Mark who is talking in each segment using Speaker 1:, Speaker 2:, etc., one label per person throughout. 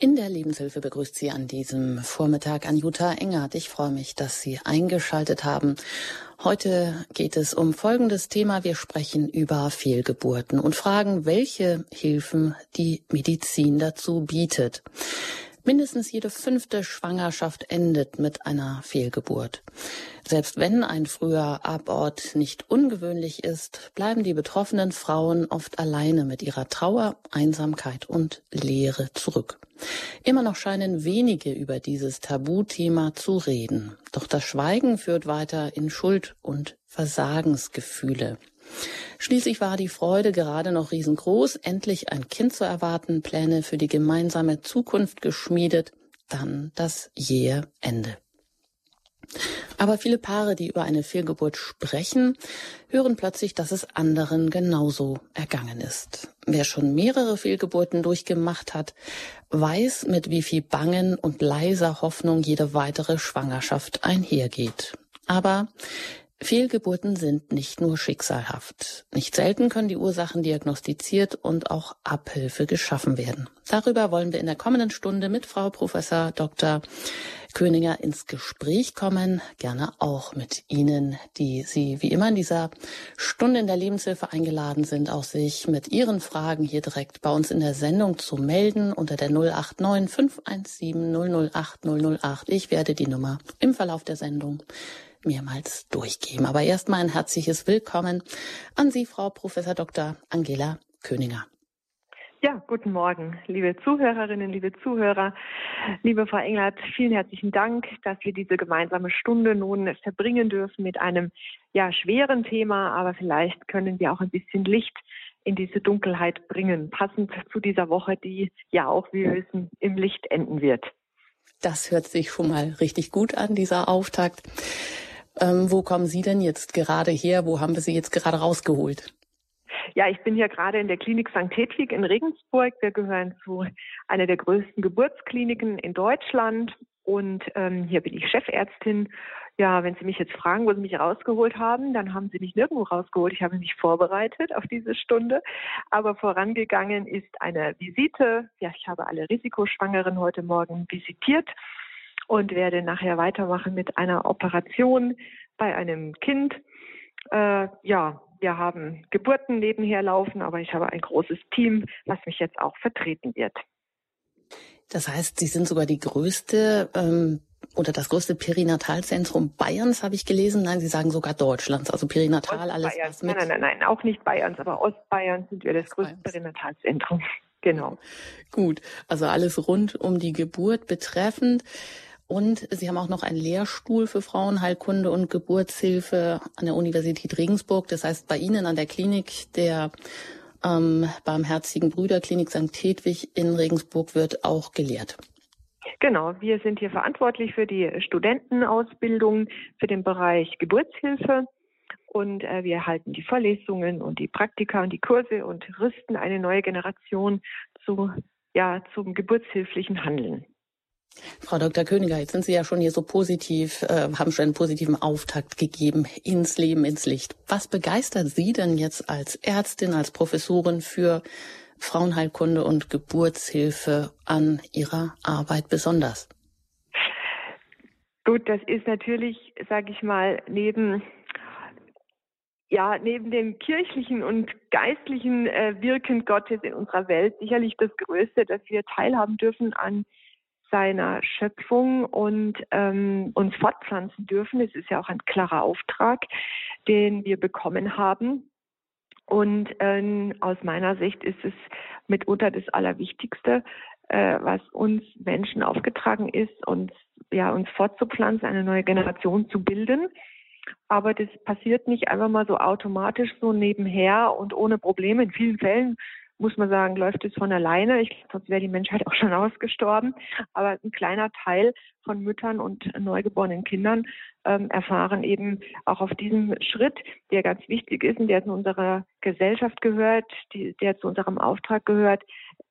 Speaker 1: In der Lebenshilfe begrüßt Sie an diesem Vormittag Anjuta Engert. Ich freue mich, dass Sie eingeschaltet haben. Heute geht es um folgendes Thema. Wir sprechen über Fehlgeburten und fragen, welche Hilfen die Medizin dazu bietet. Mindestens jede fünfte Schwangerschaft endet mit einer Fehlgeburt. Selbst wenn ein früher Abort nicht ungewöhnlich ist, bleiben die betroffenen Frauen oft alleine mit ihrer Trauer, Einsamkeit und Leere zurück. Immer noch scheinen wenige über dieses Tabuthema zu reden. Doch das Schweigen führt weiter in Schuld und Versagensgefühle. Schließlich war die Freude gerade noch riesengroß, endlich ein Kind zu erwarten, Pläne für die gemeinsame Zukunft geschmiedet, dann das jähe Ende. Aber viele Paare, die über eine Fehlgeburt sprechen, hören plötzlich, dass es anderen genauso ergangen ist. Wer schon mehrere Fehlgeburten durchgemacht hat, weiß, mit wie viel Bangen und leiser Hoffnung jede weitere Schwangerschaft einhergeht. Aber Fehlgeburten sind nicht nur schicksalhaft. Nicht selten können die Ursachen diagnostiziert und auch Abhilfe geschaffen werden. Darüber wollen wir in der kommenden Stunde mit Frau Professor Dr. Königer ins Gespräch kommen. Gerne auch mit Ihnen, die Sie wie immer in dieser Stunde in der Lebenshilfe eingeladen sind, auch sich mit Ihren Fragen hier direkt bei uns in der Sendung zu melden unter der 089 517 008 008. Ich werde die Nummer im Verlauf der Sendung mehrmals durchgeben. Aber erstmal ein herzliches Willkommen an Sie, Frau Professor Dr. Angela Königer.
Speaker 2: Ja, guten Morgen, liebe Zuhörerinnen, liebe Zuhörer. Liebe Frau Englert, vielen herzlichen Dank, dass wir diese gemeinsame Stunde nun verbringen dürfen mit einem ja schweren Thema, aber vielleicht können wir auch ein bisschen Licht in diese Dunkelheit bringen, passend zu dieser Woche, die ja auch, wie wir wissen, im Licht enden wird.
Speaker 1: Das hört sich schon mal richtig gut an, dieser Auftakt. Ähm, wo kommen Sie denn jetzt gerade her? Wo haben wir Sie jetzt gerade rausgeholt?
Speaker 2: Ja, ich bin hier gerade in der Klinik St. Hedwig in Regensburg. Wir gehören zu einer der größten Geburtskliniken in Deutschland. Und ähm, hier bin ich Chefärztin. Ja, wenn Sie mich jetzt fragen, wo Sie mich rausgeholt haben, dann haben Sie mich nirgendwo rausgeholt. Ich habe mich vorbereitet auf diese Stunde. Aber vorangegangen ist eine Visite. Ja, ich habe alle Risikoschwangeren heute Morgen visitiert und werde nachher weitermachen mit einer Operation bei einem Kind. Äh, ja, wir haben Geburten nebenher laufen, aber ich habe ein großes Team, was mich jetzt auch vertreten wird.
Speaker 1: Das heißt, Sie sind sogar die größte ähm, oder das größte Perinatalzentrum Bayerns, habe ich gelesen. Nein, Sie sagen sogar Deutschlands, also Perinatal, alles was
Speaker 2: mit. Nein, nein, nein, auch nicht Bayerns, aber Ostbayern sind wir das größte Perinatalzentrum. Genau.
Speaker 1: Gut, also alles rund um die Geburt betreffend. Und Sie haben auch noch einen Lehrstuhl für Frauenheilkunde und Geburtshilfe an der Universität Regensburg. Das heißt, bei Ihnen an der Klinik der ähm, Barmherzigen Brüderklinik St. Hedwig in Regensburg wird auch gelehrt.
Speaker 2: Genau, wir sind hier verantwortlich für die Studentenausbildung für den Bereich Geburtshilfe und äh, wir halten die Vorlesungen und die Praktika und die Kurse und rüsten eine neue Generation zu, ja, zum geburtshilflichen Handeln.
Speaker 1: Frau Dr. Königer, jetzt sind Sie ja schon hier so positiv, äh, haben schon einen positiven Auftakt gegeben ins Leben, ins Licht. Was begeistert Sie denn jetzt als Ärztin, als Professorin für Frauenheilkunde und Geburtshilfe an Ihrer Arbeit besonders?
Speaker 2: Gut, das ist natürlich, sage ich mal, neben ja, neben dem kirchlichen und geistlichen äh, Wirken Gottes in unserer Welt sicherlich das Größte, dass wir teilhaben dürfen an seiner Schöpfung und ähm, uns fortpflanzen dürfen. Es ist ja auch ein klarer Auftrag, den wir bekommen haben. Und ähm, aus meiner Sicht ist es mitunter das Allerwichtigste, äh, was uns Menschen aufgetragen ist, uns ja uns fortzupflanzen, eine neue Generation zu bilden. Aber das passiert nicht einfach mal so automatisch so nebenher und ohne Probleme. In vielen Fällen muss man sagen, läuft es von alleine. Ich glaube, sonst wäre die Menschheit auch schon ausgestorben. Aber ein kleiner Teil von Müttern und neugeborenen Kindern ähm, erfahren eben auch auf diesem Schritt, der ganz wichtig ist und der zu unserer Gesellschaft gehört, die, der zu unserem Auftrag gehört.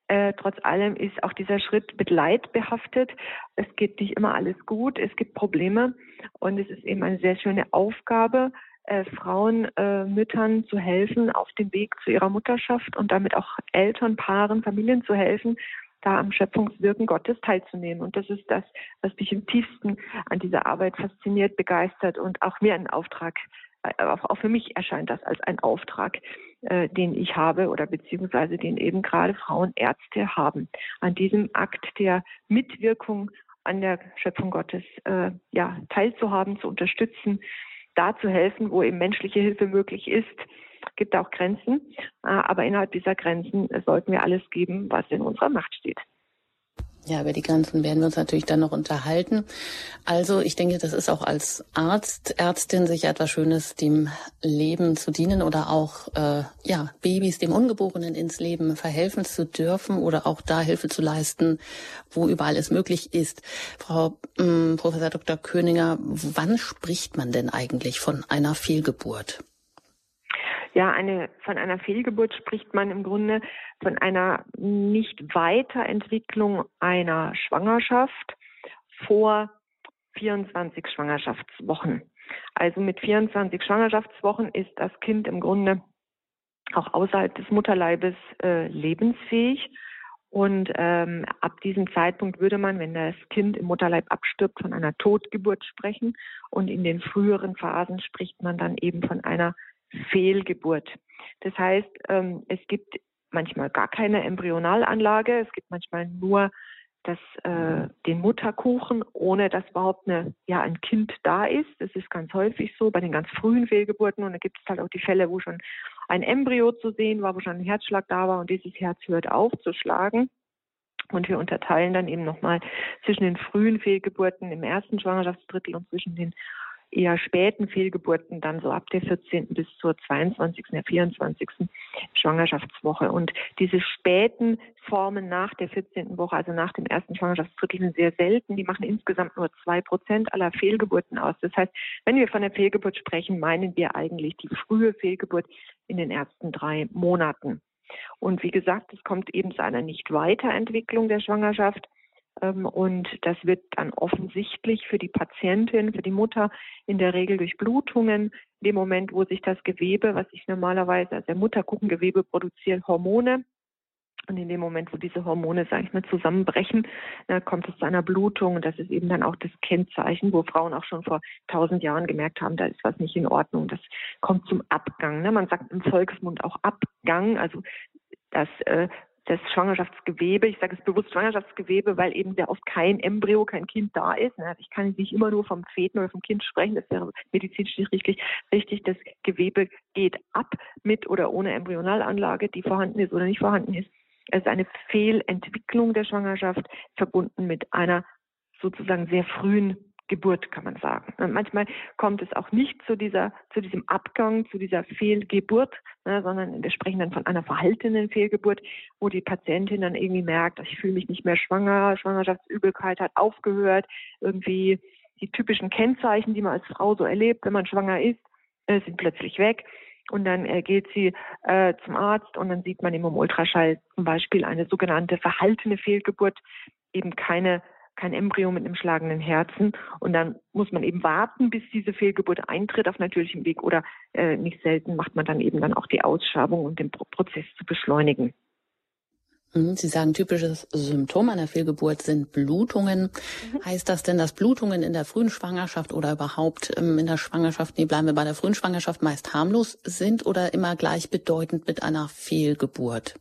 Speaker 2: Äh, trotz allem ist auch dieser Schritt mit Leid behaftet. Es geht nicht immer alles gut, es gibt Probleme und es ist eben eine sehr schöne Aufgabe, äh, Frauen, äh, Müttern zu helfen auf dem Weg zu ihrer Mutterschaft und damit auch Eltern, Paaren, Familien zu helfen, da am Schöpfungswirken Gottes teilzunehmen. Und das ist das, was mich im tiefsten an dieser Arbeit fasziniert, begeistert und auch mir ein Auftrag, äh, auch für mich erscheint das als ein Auftrag, äh, den ich habe oder beziehungsweise den eben gerade Frauenärzte haben, an diesem Akt der Mitwirkung an der Schöpfung Gottes äh, ja, teilzuhaben, zu unterstützen, da zu helfen, wo eben menschliche Hilfe möglich ist. Gibt auch Grenzen, äh, aber innerhalb dieser Grenzen sollten wir alles geben, was in unserer Macht steht.
Speaker 1: Ja, über die Grenzen werden wir uns natürlich dann noch unterhalten. Also ich denke, das ist auch als Arzt, Ärztin sicher etwas Schönes, dem Leben zu dienen oder auch äh, ja Babys, dem Ungeborenen ins Leben verhelfen zu dürfen oder auch da Hilfe zu leisten, wo überall es möglich ist. Frau ähm, Professor Dr. Köninger, wann spricht man denn eigentlich von einer Fehlgeburt?
Speaker 2: Ja, eine, von einer Fehlgeburt spricht man im Grunde von einer Nicht-Weiterentwicklung einer Schwangerschaft vor 24 Schwangerschaftswochen. Also mit 24 Schwangerschaftswochen ist das Kind im Grunde auch außerhalb des Mutterleibes äh, lebensfähig. Und ähm, ab diesem Zeitpunkt würde man, wenn das Kind im Mutterleib abstirbt, von einer Totgeburt sprechen. Und in den früheren Phasen spricht man dann eben von einer Fehlgeburt. Das heißt, ähm, es gibt manchmal gar keine Embryonalanlage, es gibt manchmal nur das, äh, den Mutterkuchen, ohne dass überhaupt eine, ja, ein Kind da ist. Das ist ganz häufig so bei den ganz frühen Fehlgeburten. Und da gibt es halt auch die Fälle, wo schon ein Embryo zu sehen war, wo schon ein Herzschlag da war und dieses Herz hört auf zu schlagen. Und wir unterteilen dann eben nochmal zwischen den frühen Fehlgeburten im ersten Schwangerschaftsdrittel und zwischen den eher späten Fehlgeburten dann so ab der 14. bis zur 22., der 24. Schwangerschaftswoche. Und diese späten Formen nach der 14. Woche, also nach dem ersten Schwangerschaftsdrittel, sind sehr selten. Die machen insgesamt nur zwei Prozent aller Fehlgeburten aus. Das heißt, wenn wir von der Fehlgeburt sprechen, meinen wir eigentlich die frühe Fehlgeburt in den ersten drei Monaten. Und wie gesagt, es kommt eben zu einer Nicht-Weiterentwicklung der Schwangerschaft. Ähm, und das wird dann offensichtlich für die Patientin, für die Mutter in der Regel durch Blutungen. In dem Moment, wo sich das Gewebe, was sich normalerweise, also der Mutterkuchengewebe produziert, Hormone. Und in dem Moment, wo diese Hormone, sage ich mal, zusammenbrechen, da kommt es zu einer Blutung. Und das ist eben dann auch das Kennzeichen, wo Frauen auch schon vor tausend Jahren gemerkt haben, da ist was nicht in Ordnung. Das kommt zum Abgang. Ne? Man sagt im Volksmund auch Abgang, also das äh, das Schwangerschaftsgewebe, ich sage es bewusst Schwangerschaftsgewebe, weil eben sehr oft kein Embryo, kein Kind da ist. Ich kann nicht immer nur vom Feten oder vom Kind sprechen, das wäre medizinisch nicht richtig. Richtig, das Gewebe geht ab mit oder ohne Embryonalanlage, die vorhanden ist oder nicht vorhanden ist. Es ist eine Fehlentwicklung der Schwangerschaft verbunden mit einer sozusagen sehr frühen Geburt, kann man sagen. Manchmal kommt es auch nicht zu dieser, zu diesem Abgang, zu dieser Fehlgeburt, ne, sondern wir sprechen dann von einer verhaltenen Fehlgeburt, wo die Patientin dann irgendwie merkt, ich fühle mich nicht mehr schwanger, Schwangerschaftsübelkeit hat aufgehört, irgendwie die typischen Kennzeichen, die man als Frau so erlebt, wenn man schwanger ist, äh, sind plötzlich weg. Und dann äh, geht sie äh, zum Arzt und dann sieht man im Ultraschall zum Beispiel eine sogenannte verhaltene Fehlgeburt, eben keine kein Embryo mit einem schlagenden Herzen. Und dann muss man eben warten, bis diese Fehlgeburt eintritt auf natürlichem Weg oder äh, nicht selten macht man dann eben dann auch die Ausschabung, um den Prozess zu beschleunigen.
Speaker 1: Mhm, Sie sagen, typisches Symptom einer Fehlgeburt sind Blutungen. Mhm. Heißt das denn, dass Blutungen in der frühen Schwangerschaft oder überhaupt ähm, in der Schwangerschaft, nee, bleiben wir bei der frühen Schwangerschaft, meist harmlos sind oder immer gleichbedeutend mit einer Fehlgeburt?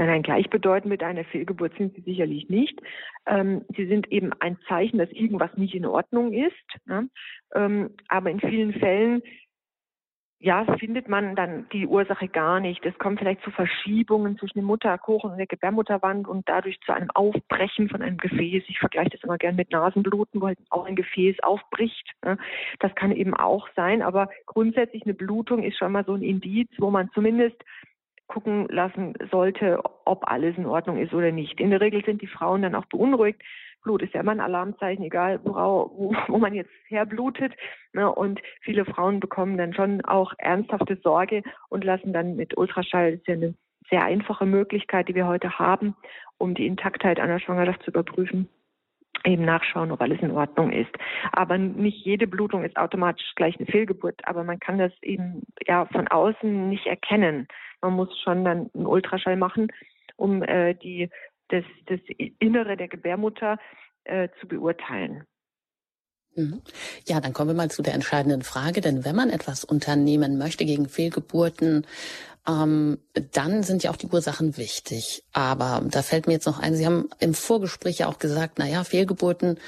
Speaker 2: Nein, nein, gleichbedeutend mit einer Fehlgeburt sind sie sicherlich nicht. Ähm, sie sind eben ein Zeichen, dass irgendwas nicht in Ordnung ist. Ne? Ähm, aber in vielen Fällen ja, findet man dann die Ursache gar nicht. Es kommt vielleicht zu Verschiebungen zwischen dem Mutterkuchen und der Gebärmutterwand und dadurch zu einem Aufbrechen von einem Gefäß. Ich vergleiche das immer gern mit Nasenbluten, wo halt auch ein Gefäß aufbricht. Ne? Das kann eben auch sein, aber grundsätzlich eine Blutung ist schon mal so ein Indiz, wo man zumindest gucken lassen sollte, ob alles in Ordnung ist oder nicht. In der Regel sind die Frauen dann auch beunruhigt. Blut ist ja immer ein Alarmzeichen, egal wo, wo man jetzt herblutet. Ne? Und viele Frauen bekommen dann schon auch ernsthafte Sorge und lassen dann mit Ultraschall, das ist ja eine sehr einfache Möglichkeit, die wir heute haben, um die Intaktheit einer Schwangerschaft zu überprüfen, eben nachschauen, ob alles in Ordnung ist. Aber nicht jede Blutung ist automatisch gleich eine Fehlgeburt, aber man kann das eben ja von außen nicht erkennen. Man muss schon dann einen Ultraschall machen, um äh, die das, das Innere der Gebärmutter äh, zu beurteilen.
Speaker 1: Mhm. Ja, dann kommen wir mal zu der entscheidenden Frage, denn wenn man etwas unternehmen möchte gegen Fehlgeburten, ähm, dann sind ja auch die Ursachen wichtig. Aber da fällt mir jetzt noch ein, Sie haben im Vorgespräch ja auch gesagt, na ja, Fehlgeburten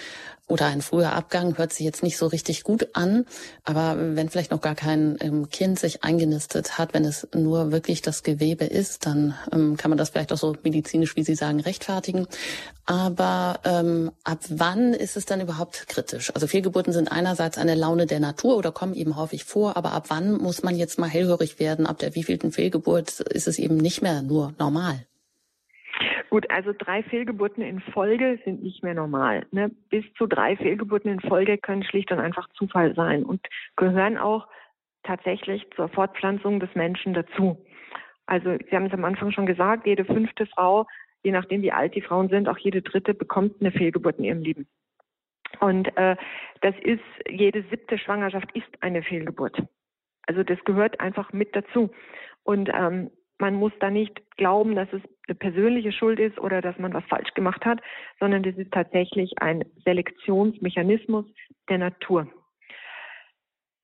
Speaker 1: oder ein früher Abgang hört sich jetzt nicht so richtig gut an. Aber wenn vielleicht noch gar kein ähm, Kind sich eingenistet hat, wenn es nur wirklich das Gewebe ist, dann ähm, kann man das vielleicht auch so medizinisch, wie Sie sagen, rechtfertigen. Aber ähm, ab wann ist es dann überhaupt kritisch? Also Fehlgeburten sind einerseits eine Laune der Natur oder kommen eben häufig vor, aber ab wann muss man jetzt mal hellhörig werden? Ab der wievielten Fehlgeburt ist es eben nicht mehr nur normal?
Speaker 2: Gut, also drei Fehlgeburten in Folge sind nicht mehr normal. Ne? Bis zu drei Fehlgeburten in Folge können schlicht und einfach Zufall sein und gehören auch tatsächlich zur Fortpflanzung des Menschen dazu. Also Sie haben es am Anfang schon gesagt, jede fünfte Frau, je nachdem wie alt die Frauen sind, auch jede dritte bekommt eine Fehlgeburt in ihrem Leben. Und äh, das ist, jede siebte Schwangerschaft ist eine Fehlgeburt. Also das gehört einfach mit dazu. Und ähm, man muss da nicht glauben, dass es eine persönliche Schuld ist oder dass man was falsch gemacht hat, sondern das ist tatsächlich ein Selektionsmechanismus der Natur.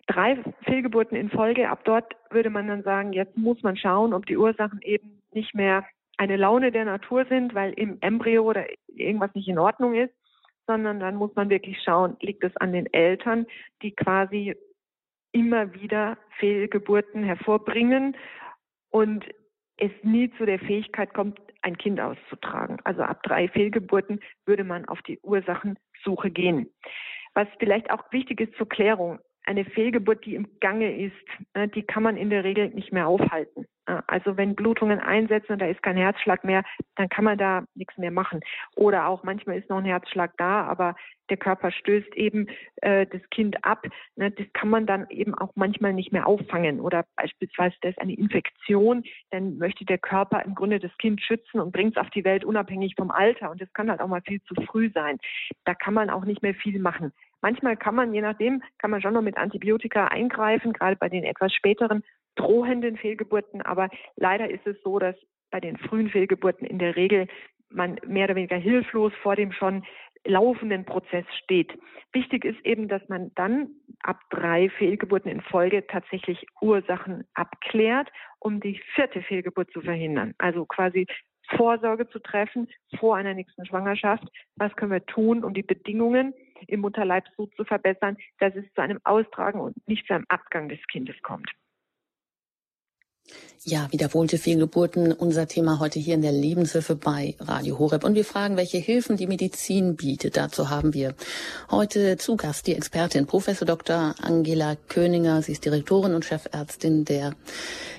Speaker 2: Drei Fehlgeburten in Folge, ab dort würde man dann sagen, jetzt muss man schauen, ob die Ursachen eben nicht mehr eine Laune der Natur sind, weil im Embryo oder irgendwas nicht in Ordnung ist, sondern dann muss man wirklich schauen, liegt es an den Eltern, die quasi immer wieder Fehlgeburten hervorbringen und es nie zu der Fähigkeit kommt, ein Kind auszutragen. Also ab drei Fehlgeburten würde man auf die Ursachensuche gehen. Was vielleicht auch wichtig ist zur Klärung, eine Fehlgeburt, die im Gange ist, äh, die kann man in der Regel nicht mehr aufhalten. Äh, also wenn Blutungen einsetzen und da ist kein Herzschlag mehr, dann kann man da nichts mehr machen. Oder auch manchmal ist noch ein Herzschlag da, aber der Körper stößt eben äh, das Kind ab. Ne, das kann man dann eben auch manchmal nicht mehr auffangen. Oder beispielsweise da ist eine Infektion, dann möchte der Körper im Grunde das Kind schützen und bringt es auf die Welt unabhängig vom Alter. Und das kann halt auch mal viel zu früh sein. Da kann man auch nicht mehr viel machen. Manchmal kann man, je nachdem, kann man schon noch mit Antibiotika eingreifen, gerade bei den etwas späteren drohenden Fehlgeburten. Aber leider ist es so, dass bei den frühen Fehlgeburten in der Regel man mehr oder weniger hilflos vor dem schon laufenden Prozess steht. Wichtig ist eben, dass man dann ab drei Fehlgeburten in Folge tatsächlich Ursachen abklärt, um die vierte Fehlgeburt zu verhindern. Also quasi Vorsorge zu treffen vor einer nächsten Schwangerschaft. Was können wir tun, um die Bedingungen im Mutterleib so zu verbessern, dass es zu einem Austragen und nicht zu einem Abgang des Kindes kommt.
Speaker 1: Ja, wiederholte Fehlgeburten, unser Thema heute hier in der Lebenshilfe bei Radio Horeb. Und wir fragen, welche Hilfen die Medizin bietet. Dazu haben wir heute zu Gast die Expertin Professor Dr. Angela Köninger. Sie ist Direktorin und Chefärztin der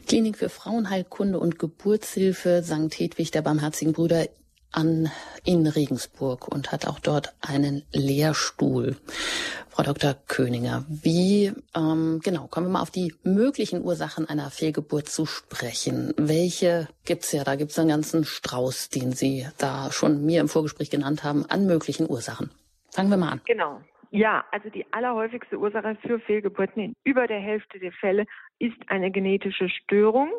Speaker 1: Klinik für Frauenheilkunde und Geburtshilfe St. Hedwig der Barmherzigen Brüder an in Regensburg und hat auch dort einen Lehrstuhl. Frau Dr. Köninger, wie ähm, genau kommen wir mal auf die möglichen Ursachen einer Fehlgeburt zu sprechen? Welche gibt's ja? Da gibt's einen ganzen Strauß, den Sie da schon mir im Vorgespräch genannt haben, an möglichen Ursachen. Fangen wir mal an.
Speaker 2: Genau. Ja, also die allerhäufigste Ursache für Fehlgeburten in über der Hälfte der Fälle ist eine genetische Störung,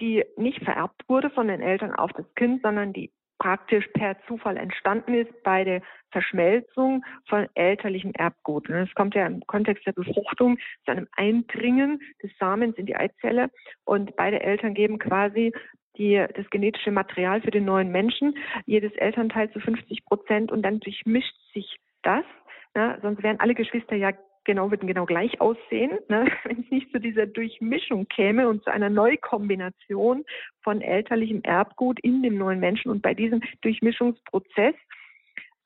Speaker 2: die nicht vererbt wurde von den Eltern auf das Kind, sondern die praktisch per Zufall entstanden ist bei der Verschmelzung von elterlichem Erbgut. Es kommt ja im Kontext der Befruchtung zu einem Eindringen des Samens in die Eizelle und beide Eltern geben quasi die, das genetische Material für den neuen Menschen, jedes Elternteil zu 50 Prozent und dann durchmischt sich das. Ne? Sonst wären alle Geschwister ja genau, würden genau gleich aussehen, ne? wenn es nicht zu dieser Durchmischung käme und zu einer Neukombination von elterlichem Erbgut in dem neuen Menschen. Und bei diesem Durchmischungsprozess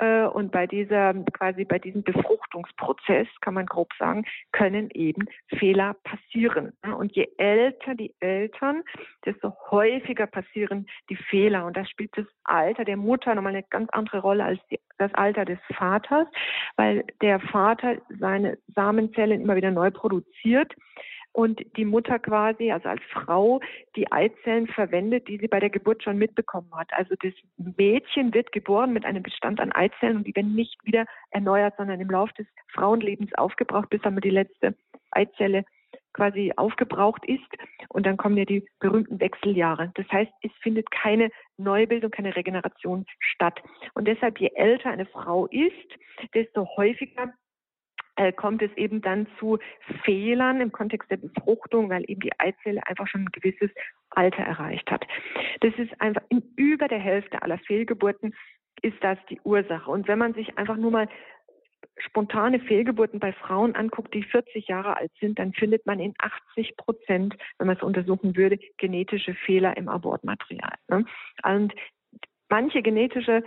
Speaker 2: und bei dieser, quasi bei diesem Befruchtungsprozess, kann man grob sagen, können eben Fehler passieren. Und je älter die Eltern, desto häufiger passieren die Fehler. Und da spielt das Alter der Mutter nochmal eine ganz andere Rolle als die, das Alter des Vaters, weil der Vater seine Samenzellen immer wieder neu produziert und die Mutter quasi, also als Frau, die Eizellen verwendet, die sie bei der Geburt schon mitbekommen hat. Also das Mädchen wird geboren mit einem Bestand an Eizellen und die werden nicht wieder erneuert, sondern im Laufe des Frauenlebens aufgebraucht, bis einmal die letzte Eizelle quasi aufgebraucht ist. Und dann kommen ja die berühmten Wechseljahre. Das heißt, es findet keine Neubildung, keine Regeneration statt. Und deshalb, je älter eine Frau ist, desto häufiger äh, kommt es eben dann zu Fehlern im Kontext der Befruchtung, weil eben die Eizelle einfach schon ein gewisses Alter erreicht hat. Das ist einfach in über der Hälfte aller Fehlgeburten ist das die Ursache. Und wenn man sich einfach nur mal spontane Fehlgeburten bei Frauen anguckt, die 40 Jahre alt sind, dann findet man in 80 Prozent, wenn man es untersuchen würde, genetische Fehler im Abortmaterial. Ne? Und manche genetische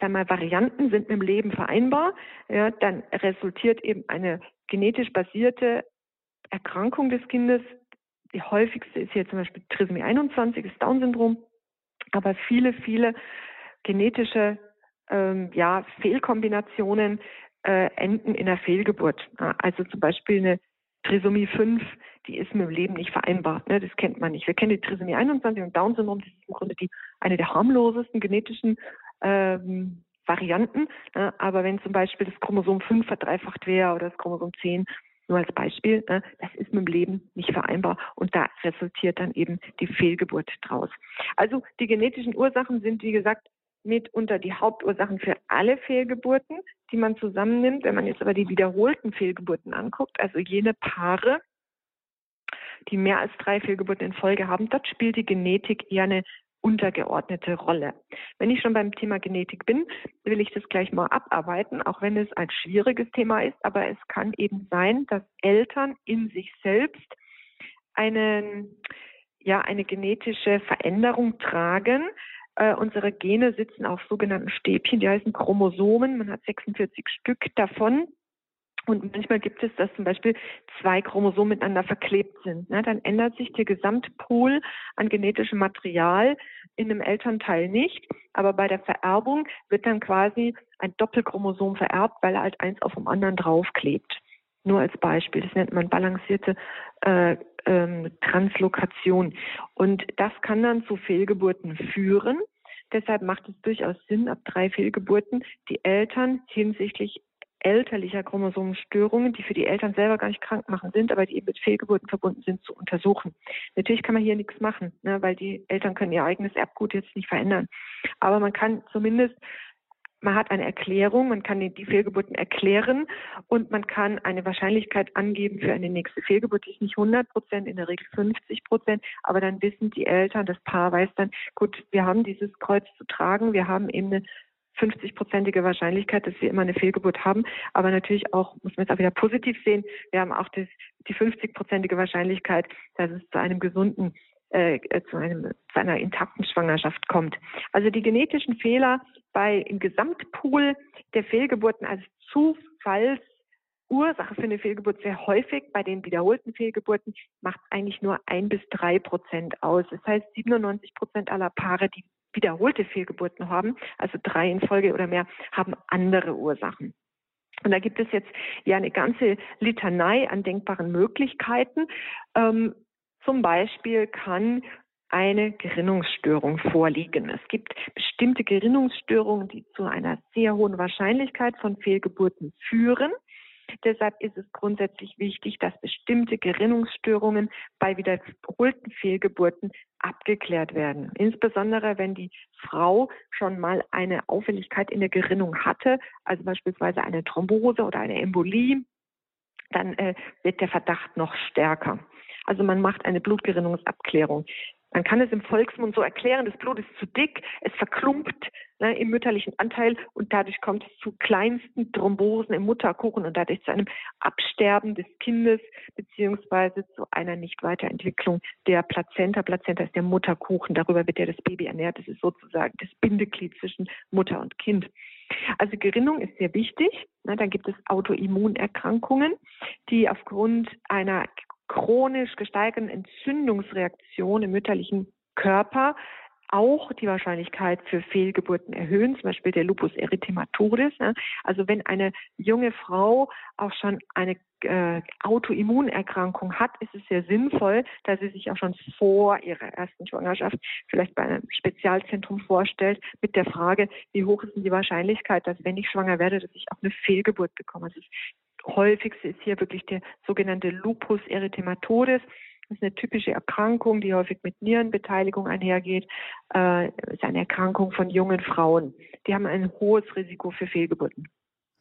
Speaker 2: sagen wir, Varianten sind mit dem Leben vereinbar, ja, dann resultiert eben eine genetisch basierte Erkrankung des Kindes. Die häufigste ist hier zum Beispiel Trisomie 21, das Down-Syndrom. Aber viele, viele genetische ähm, ja, Fehlkombinationen äh, enden in einer Fehlgeburt. Also zum Beispiel eine Trisomie 5, die ist mit dem Leben nicht vereinbar. Ne? Das kennt man nicht. Wir kennen die Trisomie 21 und Down-Syndrom, das ist im Grunde die, eine der harmlosesten genetischen ähm, Varianten. Ne? Aber wenn zum Beispiel das Chromosom 5 verdreifacht wäre oder das Chromosom 10, nur als Beispiel, ne? das ist mit dem Leben nicht vereinbar und da resultiert dann eben die Fehlgeburt draus. Also die genetischen Ursachen sind, wie gesagt, mitunter die Hauptursachen für alle Fehlgeburten, die man zusammennimmt. Wenn man jetzt aber die wiederholten Fehlgeburten anguckt, also jene Paare, die mehr als drei Fehlgeburten in Folge haben, dort spielt die Genetik eher eine untergeordnete Rolle. Wenn ich schon beim Thema Genetik bin, will ich das gleich mal abarbeiten, auch wenn es ein schwieriges Thema ist, aber es kann eben sein, dass Eltern in sich selbst einen, ja, eine genetische Veränderung tragen. Äh, unsere Gene sitzen auf sogenannten Stäbchen, die heißen Chromosomen. Man hat 46 Stück davon. Und manchmal gibt es, dass zum Beispiel zwei Chromosomen miteinander verklebt sind. Ne? Dann ändert sich der Gesamtpool an genetischem Material in einem Elternteil nicht. Aber bei der Vererbung wird dann quasi ein Doppelchromosom vererbt, weil halt eins auf dem anderen draufklebt. Nur als Beispiel. Das nennt man balancierte äh, ähm, Translokation. Und das kann dann zu Fehlgeburten führen. Deshalb macht es durchaus Sinn, ab drei Fehlgeburten die Eltern hinsichtlich elterlicher Chromosomenstörungen, die für die Eltern selber gar nicht krank machen sind, aber die eben mit Fehlgeburten verbunden sind, zu untersuchen. Natürlich kann man hier nichts machen, ne, weil die Eltern können ihr eigenes Erbgut jetzt nicht verändern. Aber man kann zumindest man hat eine Erklärung, man kann die Fehlgeburten erklären und man kann eine Wahrscheinlichkeit angeben für eine nächste Fehlgeburt. Die ist nicht 100 Prozent, in der Regel 50 Prozent, aber dann wissen die Eltern, das Paar weiß dann, gut, wir haben dieses Kreuz zu tragen, wir haben eben eine 50-prozentige Wahrscheinlichkeit, dass wir immer eine Fehlgeburt haben. Aber natürlich auch, muss man jetzt auch wieder positiv sehen, wir haben auch das, die 50-prozentige Wahrscheinlichkeit, dass es zu einem gesunden, äh, zu, einem, zu einer intakten Schwangerschaft kommt. Also die genetischen Fehler bei im Gesamtpool der Fehlgeburten als Zufalls Ursache für eine Fehlgeburt sehr häufig. Bei den wiederholten Fehlgeburten macht eigentlich nur ein bis drei Prozent aus. Das heißt, 97 Prozent aller Paare, die wiederholte Fehlgeburten haben, also drei in Folge oder mehr, haben andere Ursachen. Und da gibt es jetzt ja eine ganze Litanei an denkbaren Möglichkeiten. Ähm, zum Beispiel kann eine Gerinnungsstörung vorliegen. Es gibt bestimmte Gerinnungsstörungen, die zu einer sehr hohen Wahrscheinlichkeit von Fehlgeburten führen. Deshalb ist es grundsätzlich wichtig, dass bestimmte Gerinnungsstörungen bei wiederholten Fehlgeburten abgeklärt werden. Insbesondere wenn die Frau schon mal eine Auffälligkeit in der Gerinnung hatte, also beispielsweise eine Thrombose oder eine Embolie, dann äh, wird der Verdacht noch stärker. Also man macht eine Blutgerinnungsabklärung. Man kann es im Volksmund so erklären, das Blut ist zu dick, es verklumpt ne, im mütterlichen Anteil und dadurch kommt es zu kleinsten Thrombosen im Mutterkuchen und dadurch zu einem Absterben des Kindes beziehungsweise zu einer Nicht-Weiterentwicklung der Plazenta. Plazenta ist der Mutterkuchen, darüber wird ja das Baby ernährt. Das ist sozusagen das Bindeglied zwischen Mutter und Kind. Also Gerinnung ist sehr wichtig. Ne, dann gibt es Autoimmunerkrankungen, die aufgrund einer chronisch gesteigerten Entzündungsreaktion im mütterlichen Körper auch die Wahrscheinlichkeit für Fehlgeburten erhöhen, zum Beispiel der Lupus erythematodes. Also wenn eine junge Frau auch schon eine äh, Autoimmunerkrankung hat, ist es sehr sinnvoll, dass sie sich auch schon vor ihrer ersten Schwangerschaft vielleicht bei einem Spezialzentrum vorstellt mit der Frage, wie hoch ist denn die Wahrscheinlichkeit, dass wenn ich schwanger werde, dass ich auch eine Fehlgeburt bekomme. Es ist häufigste ist hier wirklich der sogenannte Lupus erythematodes. Das ist eine typische Erkrankung, die häufig mit Nierenbeteiligung einhergeht. Äh, ist eine Erkrankung von jungen Frauen. Die haben ein hohes Risiko für Fehlgeburten.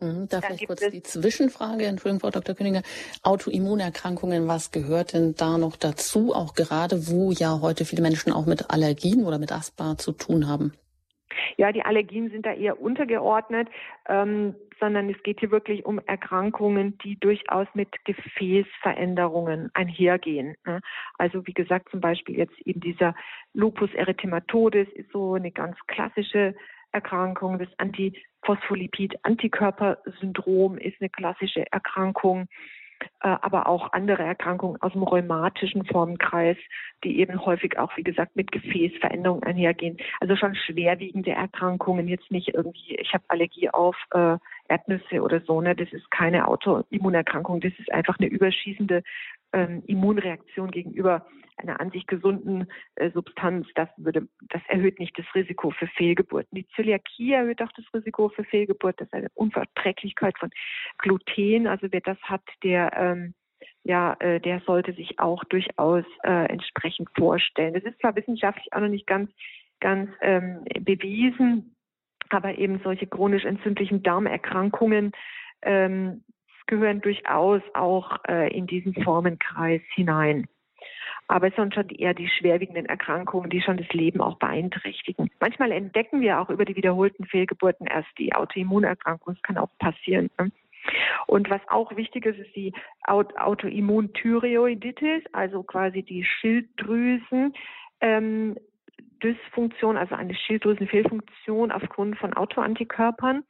Speaker 1: Mhm, da vielleicht kurz die Zwischenfrage, Entschuldigung, Frau Dr. Königer. Autoimmunerkrankungen, was gehört denn da noch dazu, auch gerade wo ja heute viele Menschen auch mit Allergien oder mit Asthma zu tun haben?
Speaker 2: Ja, die Allergien sind da eher untergeordnet, ähm, sondern es geht hier wirklich um Erkrankungen, die durchaus mit Gefäßveränderungen einhergehen. Ne? Also wie gesagt, zum Beispiel jetzt eben dieser Lupus erythematodes ist so eine ganz klassische Erkrankung. Das Antiphospholipid-Antikörpersyndrom ist eine klassische Erkrankung. Äh, aber auch andere Erkrankungen aus dem rheumatischen Formenkreis, die eben häufig auch, wie gesagt, mit Gefäßveränderungen einhergehen. Also schon schwerwiegende Erkrankungen, jetzt nicht irgendwie, ich habe Allergie auf äh, Erdnüsse oder so, ne? Das ist keine Autoimmunerkrankung, das ist einfach eine überschießende ähm, Immunreaktion gegenüber einer an sich gesunden äh, Substanz. Das würde, das erhöht nicht das Risiko für Fehlgeburten. Die Zöliakie erhöht auch das Risiko für Fehlgeburt. Das ist eine Unverträglichkeit von Gluten. Also wer das hat, der ähm, ja, äh, der sollte sich auch durchaus äh, entsprechend vorstellen. Das ist zwar wissenschaftlich auch noch nicht ganz, ganz ähm, bewiesen, aber eben solche chronisch entzündlichen Darmerkrankungen ähm, gehören durchaus auch äh, in diesen Formenkreis hinein. Aber es sind schon eher die schwerwiegenden Erkrankungen, die schon das Leben auch beeinträchtigen. Manchmal entdecken wir auch über die wiederholten Fehlgeburten erst die Autoimmunerkrankung. Das kann auch passieren. Ne? Und was auch wichtig ist, ist die Autoimmunthyreoiditis, also quasi die Schilddrüsen. Ähm, Dysfunktion, also eine Schilddrüsenfehlfunktion aufgrund von Autoantikörpern.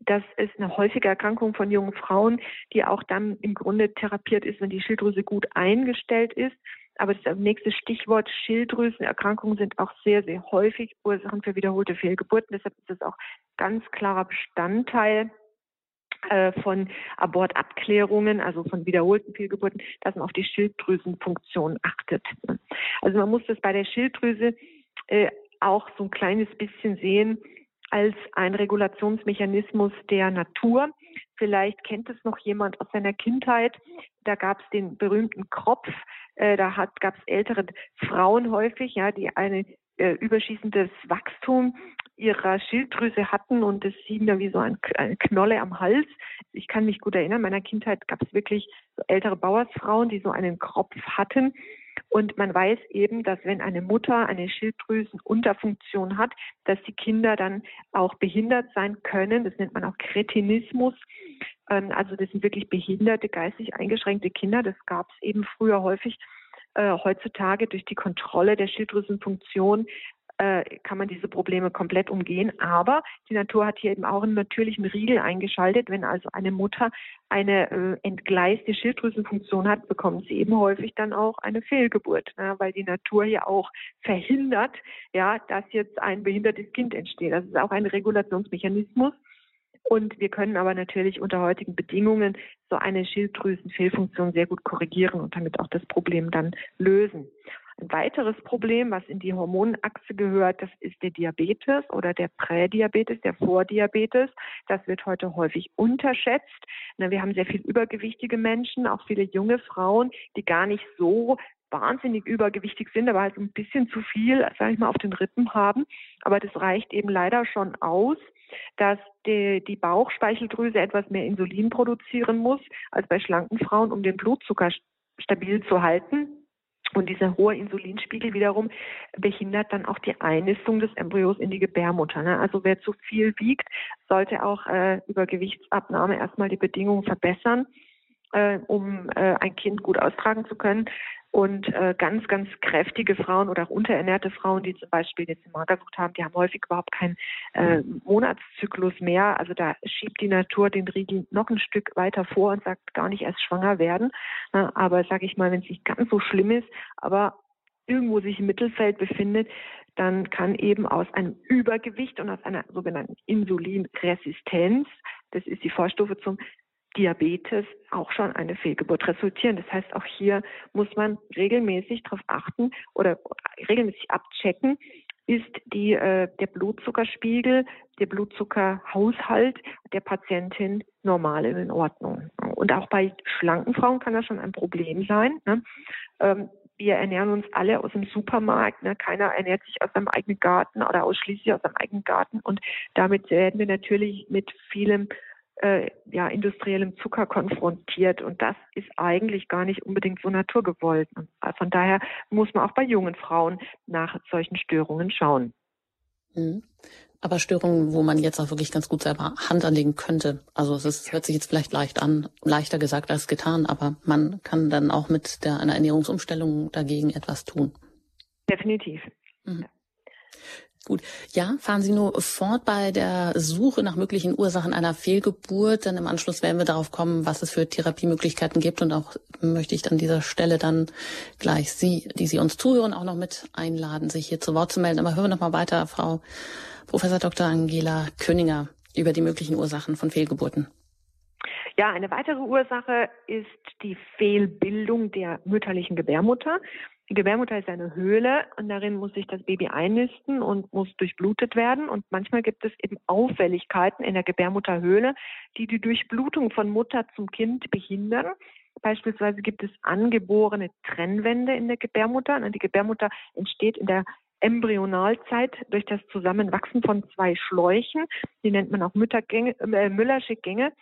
Speaker 2: Das ist eine häufige Erkrankung von jungen Frauen, die auch dann im Grunde therapiert ist, wenn die Schilddrüse gut eingestellt ist. Aber das nächste Stichwort Schilddrüsenerkrankungen sind auch sehr, sehr häufig Ursachen für wiederholte Fehlgeburten. Deshalb ist das auch ganz klarer Bestandteil äh, von Abortabklärungen, also von wiederholten Fehlgeburten, dass man auf die Schilddrüsenfunktion achtet. Also man muss das bei der Schilddrüse äh, auch so ein kleines bisschen sehen als ein Regulationsmechanismus der Natur. Vielleicht kennt es noch jemand aus seiner Kindheit. Da gab es den berühmten Kropf. Äh, da gab es ältere Frauen häufig, ja, die eine äh, überschießendes Wachstum ihrer Schilddrüse hatten und es schien da wie so ein, eine Knolle am Hals. Ich kann mich gut erinnern, in meiner Kindheit gab es wirklich ältere Bauersfrauen, die so einen Kropf hatten. Und man weiß eben, dass wenn eine Mutter eine Schilddrüsenunterfunktion hat, dass die Kinder dann auch behindert sein können. Das nennt man auch Kretinismus. Ähm, also das sind wirklich behinderte, geistig eingeschränkte Kinder. Das gab es eben früher häufig. Äh, heutzutage durch die Kontrolle der Schilddrüsenfunktion äh, kann man diese Probleme komplett umgehen. Aber die Natur hat hier eben auch einen natürlichen Riegel eingeschaltet. Wenn also eine Mutter eine äh, entgleiste Schilddrüsenfunktion hat, bekommt sie eben häufig dann auch eine Fehlgeburt, ne? weil die Natur hier auch verhindert, ja, dass jetzt ein behindertes Kind entsteht. Das ist auch ein Regulationsmechanismus. Und wir können aber natürlich unter heutigen Bedingungen so eine Schilddrüsenfehlfunktion sehr gut korrigieren und damit auch das Problem dann lösen. Ein weiteres Problem, was in die Hormonachse gehört, das ist der Diabetes oder der Prädiabetes, der Vordiabetes. Das wird heute häufig unterschätzt. Wir haben sehr viel übergewichtige Menschen, auch viele junge Frauen, die gar nicht so wahnsinnig übergewichtig sind, aber halt ein bisschen zu viel, sage ich mal, auf den Rippen haben. Aber das reicht eben leider schon aus, dass die, die Bauchspeicheldrüse etwas mehr Insulin produzieren muss als bei schlanken Frauen, um den Blutzucker stabil zu halten. Und dieser hohe Insulinspiegel wiederum behindert dann auch die Einnistung des Embryos in die Gebärmutter. Ne? Also wer zu viel wiegt, sollte auch äh, über Gewichtsabnahme erstmal die Bedingungen verbessern, äh, um äh, ein Kind gut austragen zu können. Und äh, ganz, ganz kräftige Frauen oder auch unterernährte Frauen, die zum Beispiel jetzt eine Magersucht haben, die haben häufig überhaupt keinen äh, Monatszyklus mehr. Also da schiebt die Natur den Riegel noch ein Stück weiter vor und sagt gar nicht erst schwanger werden. Na, aber sage ich mal, wenn es nicht ganz so schlimm ist, aber irgendwo sich im Mittelfeld befindet, dann kann eben aus einem Übergewicht und aus einer sogenannten Insulinresistenz, das ist die Vorstufe zum Diabetes auch schon eine Fehlgeburt resultieren. Das heißt, auch hier muss man regelmäßig darauf achten oder regelmäßig abchecken, ist die, äh, der Blutzuckerspiegel, der Blutzuckerhaushalt der Patientin normal in Ordnung. Und auch bei schlanken Frauen kann das schon ein Problem sein. Ne? Ähm, wir ernähren uns alle aus dem Supermarkt. Ne? Keiner ernährt sich aus seinem eigenen Garten oder ausschließlich aus seinem eigenen Garten. Und damit werden wir natürlich mit vielem äh, ja, industriellem Zucker konfrontiert. Und das ist eigentlich gar nicht unbedingt so naturgewollt. Und von daher muss man auch bei jungen Frauen nach solchen Störungen schauen.
Speaker 1: Mhm. Aber Störungen, wo man jetzt auch wirklich ganz gut selber Hand anlegen könnte. Also es ist, hört sich jetzt vielleicht leicht an, leichter gesagt als getan, aber man kann dann auch mit der, einer Ernährungsumstellung dagegen etwas tun.
Speaker 2: Definitiv.
Speaker 1: Mhm. Gut. Ja, fahren Sie nur fort bei der Suche nach möglichen Ursachen einer Fehlgeburt. Dann im Anschluss werden wir darauf kommen, was es für Therapiemöglichkeiten gibt. Und auch möchte ich an dieser Stelle dann gleich Sie, die Sie uns zuhören, auch noch mit einladen, sich hier zu Wort zu melden. Aber hören wir noch mal weiter, Frau Professor Dr. Angela Köninger, über die möglichen Ursachen von Fehlgeburten.
Speaker 2: Ja, eine weitere Ursache ist die Fehlbildung der mütterlichen Gebärmutter. Die Gebärmutter ist eine Höhle und darin muss sich das Baby einnisten und muss durchblutet werden. Und manchmal gibt es eben Auffälligkeiten in der Gebärmutterhöhle, die die Durchblutung von Mutter zum Kind behindern. Beispielsweise gibt es angeborene Trennwände in der Gebärmutter. Die Gebärmutter entsteht in der Embryonalzeit durch das Zusammenwachsen von zwei Schläuchen. Die nennt man auch Müttergänge, äh, Müllersche Gänge.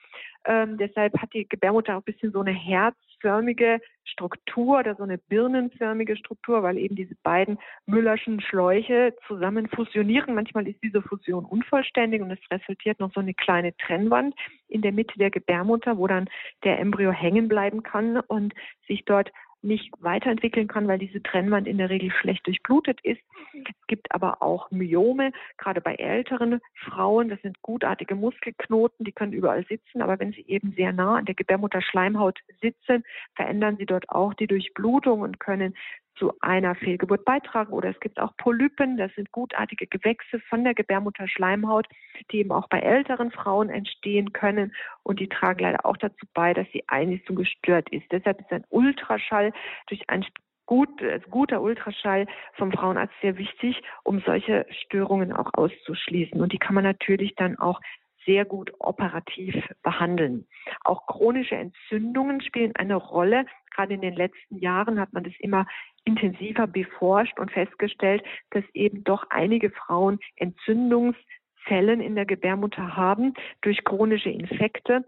Speaker 2: Ähm, deshalb hat die Gebärmutter auch ein bisschen so eine herzförmige Struktur oder so eine birnenförmige Struktur, weil eben diese beiden Müllerschen Schläuche zusammen fusionieren. Manchmal ist diese Fusion unvollständig und es resultiert noch so eine kleine Trennwand in der Mitte der Gebärmutter, wo dann der Embryo hängen bleiben kann und sich dort nicht weiterentwickeln kann, weil diese Trennwand in der Regel schlecht durchblutet ist. Es gibt aber auch Myome, gerade bei älteren Frauen. Das sind gutartige Muskelknoten, die können überall sitzen, aber wenn sie eben sehr nah an der Gebärmutterschleimhaut sitzen, verändern sie dort auch die Durchblutung und können zu einer Fehlgeburt beitragen. Oder es gibt auch Polypen, das sind gutartige Gewächse von der Gebärmutterschleimhaut, die eben auch bei älteren Frauen entstehen können. Und die tragen leider auch dazu bei, dass die Einnistung gestört ist. Deshalb ist ein Ultraschall durch ein gut, äh, guter Ultraschall vom Frauenarzt sehr wichtig, um solche Störungen auch auszuschließen. Und die kann man natürlich dann auch sehr gut operativ behandeln. Auch chronische Entzündungen spielen eine Rolle. Gerade in den letzten Jahren hat man das immer intensiver beforscht und festgestellt, dass eben doch einige Frauen Entzündungszellen in der Gebärmutter haben durch chronische Infekte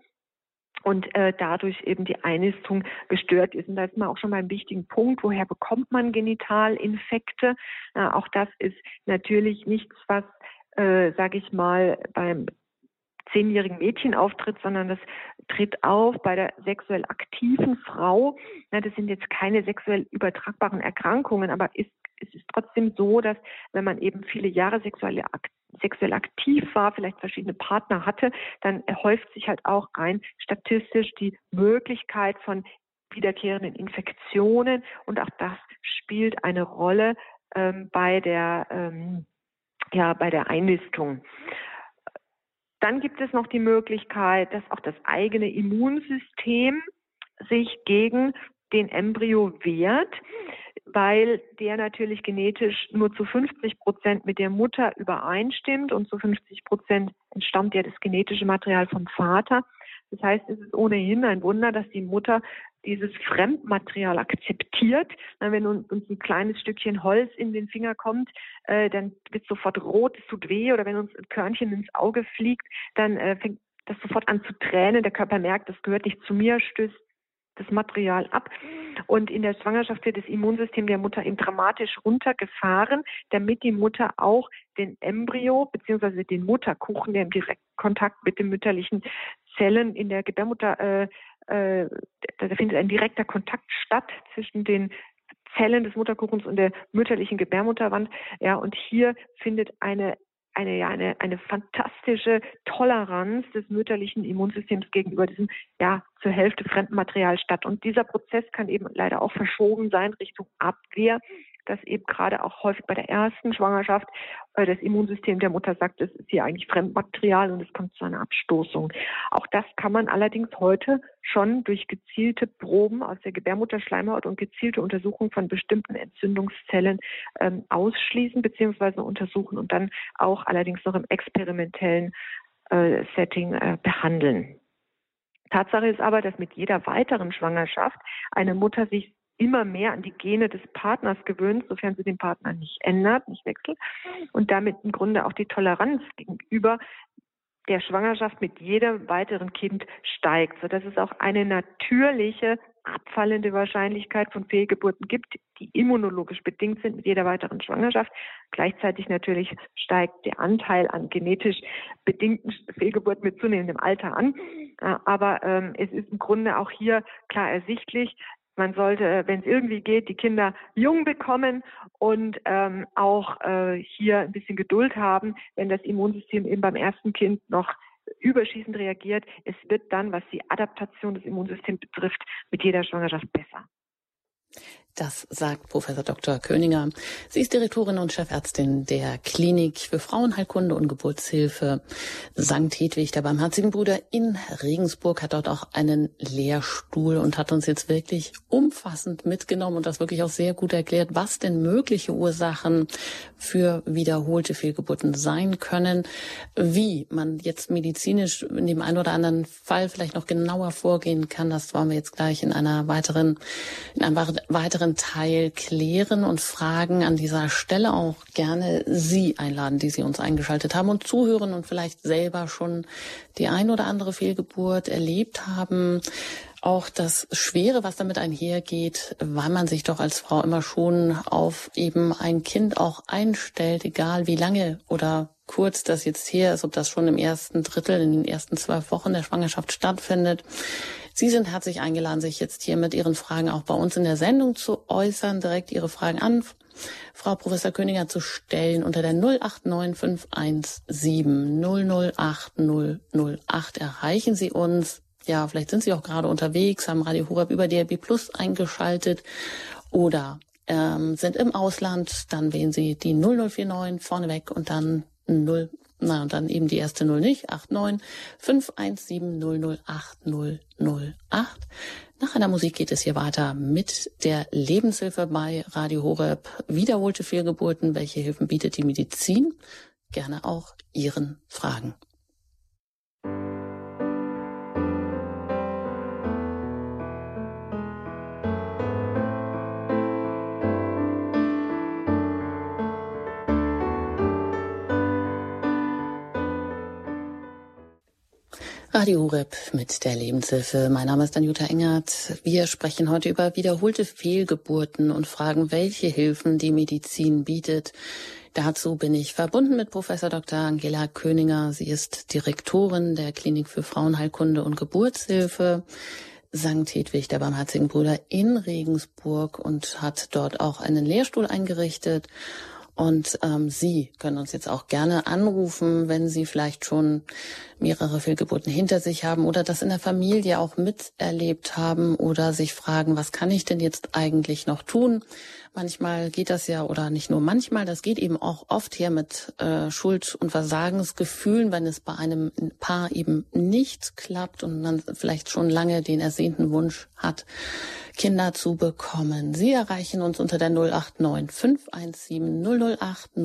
Speaker 2: und äh, dadurch eben die Einnistung gestört ist. Und da ist man auch schon mal ein wichtigen Punkt, woher bekommt man Genitalinfekte? Äh, auch das ist natürlich nichts, was, äh, sage ich mal, beim zehnjährigen Mädchen auftritt, sondern das tritt auf bei der sexuell aktiven Frau. Na, das sind jetzt keine sexuell übertragbaren Erkrankungen, aber ist, es ist trotzdem so, dass wenn man eben viele Jahre sexuell, sexuell aktiv war, vielleicht verschiedene Partner hatte, dann häuft sich halt auch ein statistisch die Möglichkeit von wiederkehrenden Infektionen und auch das spielt eine Rolle ähm, bei der ähm, ja bei der Einnistung. Dann gibt es noch die Möglichkeit, dass auch das eigene Immunsystem sich gegen den Embryo wehrt, weil der natürlich genetisch nur zu 50 Prozent mit der Mutter übereinstimmt und zu 50 Prozent entstammt ja das genetische Material vom Vater. Das heißt, es ist ohnehin ein Wunder, dass die Mutter dieses Fremdmaterial akzeptiert. Wenn uns ein kleines Stückchen Holz in den Finger kommt, äh, dann wird es sofort rot, es tut weh. Oder wenn uns ein Körnchen ins Auge fliegt, dann äh, fängt das sofort an zu tränen. Der Körper merkt, das gehört nicht zu mir, stößt das Material ab. Und in der Schwangerschaft wird das Immunsystem der Mutter eben dramatisch runtergefahren, damit die Mutter auch den Embryo bzw. den Mutterkuchen, der im direkten Kontakt mit den mütterlichen Zellen in der Gebärmutter äh, äh, da findet ein direkter Kontakt statt zwischen den Zellen des Mutterkuchens und der mütterlichen Gebärmutterwand. Ja, und hier findet eine eine, ja, eine, eine fantastische Toleranz des mütterlichen Immunsystems gegenüber diesem ja zur Hälfte fremden Material statt. Und dieser Prozess kann eben leider auch verschoben sein Richtung Abwehr dass eben gerade auch häufig bei der ersten Schwangerschaft äh, das Immunsystem der Mutter sagt, es ist hier eigentlich Fremdmaterial und es kommt zu einer Abstoßung. Auch das kann man allerdings heute schon durch gezielte Proben aus der Gebärmutterschleimhaut und gezielte Untersuchung von bestimmten Entzündungszellen ähm, ausschließen bzw. untersuchen und dann auch allerdings noch im experimentellen äh, Setting äh, behandeln. Tatsache ist aber, dass mit jeder weiteren Schwangerschaft eine Mutter sich immer mehr an die Gene des Partners gewöhnt, sofern sie den Partner nicht ändert, nicht wechselt und damit im Grunde auch die Toleranz gegenüber der Schwangerschaft mit jedem weiteren Kind steigt, sodass es auch eine natürliche abfallende Wahrscheinlichkeit von Fehlgeburten gibt, die immunologisch bedingt sind mit jeder weiteren Schwangerschaft. Gleichzeitig natürlich steigt der Anteil an genetisch bedingten Fehlgeburten mit zunehmendem Alter an. Äh, aber ähm, es ist im Grunde auch hier klar ersichtlich, man sollte, wenn es irgendwie geht, die Kinder jung bekommen und ähm, auch äh, hier ein bisschen Geduld haben, wenn das Immunsystem eben beim ersten Kind noch überschießend reagiert. Es wird dann, was die Adaptation des Immunsystems betrifft, mit jeder Schwangerschaft besser.
Speaker 1: Das sagt Professor Dr. Köninger. Sie ist Direktorin und Chefärztin der Klinik für Frauenheilkunde und Geburtshilfe St. Hedwig der Barmherzigen Bruder in Regensburg, hat dort auch einen Lehrstuhl und hat uns jetzt wirklich umfassend mitgenommen und das wirklich auch sehr gut erklärt, was denn mögliche Ursachen für wiederholte Fehlgeburten sein können, wie man jetzt medizinisch in dem einen oder anderen Fall vielleicht noch genauer vorgehen kann. Das wollen wir jetzt gleich in einer weiteren, in einem weiteren weiteren Teil klären und Fragen an dieser Stelle auch gerne Sie einladen, die Sie uns eingeschaltet haben und zuhören und vielleicht selber schon die ein oder andere Fehlgeburt erlebt haben. Auch das Schwere, was damit einhergeht, weil man sich doch als Frau immer schon auf eben ein Kind auch einstellt, egal wie lange oder kurz das jetzt her ist, ob das schon im ersten Drittel, in den ersten zwölf Wochen der Schwangerschaft stattfindet. Sie sind herzlich eingeladen, sich jetzt hier mit Ihren Fragen auch bei uns in der Sendung zu äußern, direkt Ihre Fragen an Frau Professor Königer zu stellen unter der 089517 008 008 erreichen Sie uns. Ja, vielleicht sind Sie auch gerade unterwegs, haben Radio Horab über DRB Plus eingeschaltet oder ähm, sind im Ausland, dann wählen Sie die 0049 vorneweg und dann 0 na, und dann eben die erste Null nicht. 89 517 008 008. Nach einer Musik geht es hier weiter mit der Lebenshilfe bei Radio Horeb. Wiederholte Fehlgeburten. Welche Hilfen bietet die Medizin? Gerne auch Ihren Fragen. Radio Horeb mit der Lebenshilfe. Mein Name ist Anjuta Engert. Wir sprechen heute über wiederholte Fehlgeburten und fragen, welche Hilfen die Medizin bietet. Dazu bin ich verbunden mit Professor Dr. Angela Köninger. Sie ist Direktorin der Klinik für Frauenheilkunde und Geburtshilfe. St. Hedwig der Barmherzigen Brüder in Regensburg und hat dort auch einen Lehrstuhl eingerichtet und ähm, Sie können uns jetzt auch gerne anrufen, wenn Sie vielleicht schon mehrere Fehlgeburten hinter sich haben oder das in der Familie auch miterlebt haben oder sich fragen, was kann ich denn jetzt eigentlich noch tun? Manchmal geht das ja, oder nicht nur manchmal, das geht eben auch oft her mit äh, Schuld- und Versagensgefühlen, wenn es bei einem Paar eben nicht klappt und man vielleicht schon lange den ersehnten Wunsch hat, Kinder zu bekommen. Sie erreichen uns unter der 089 517 008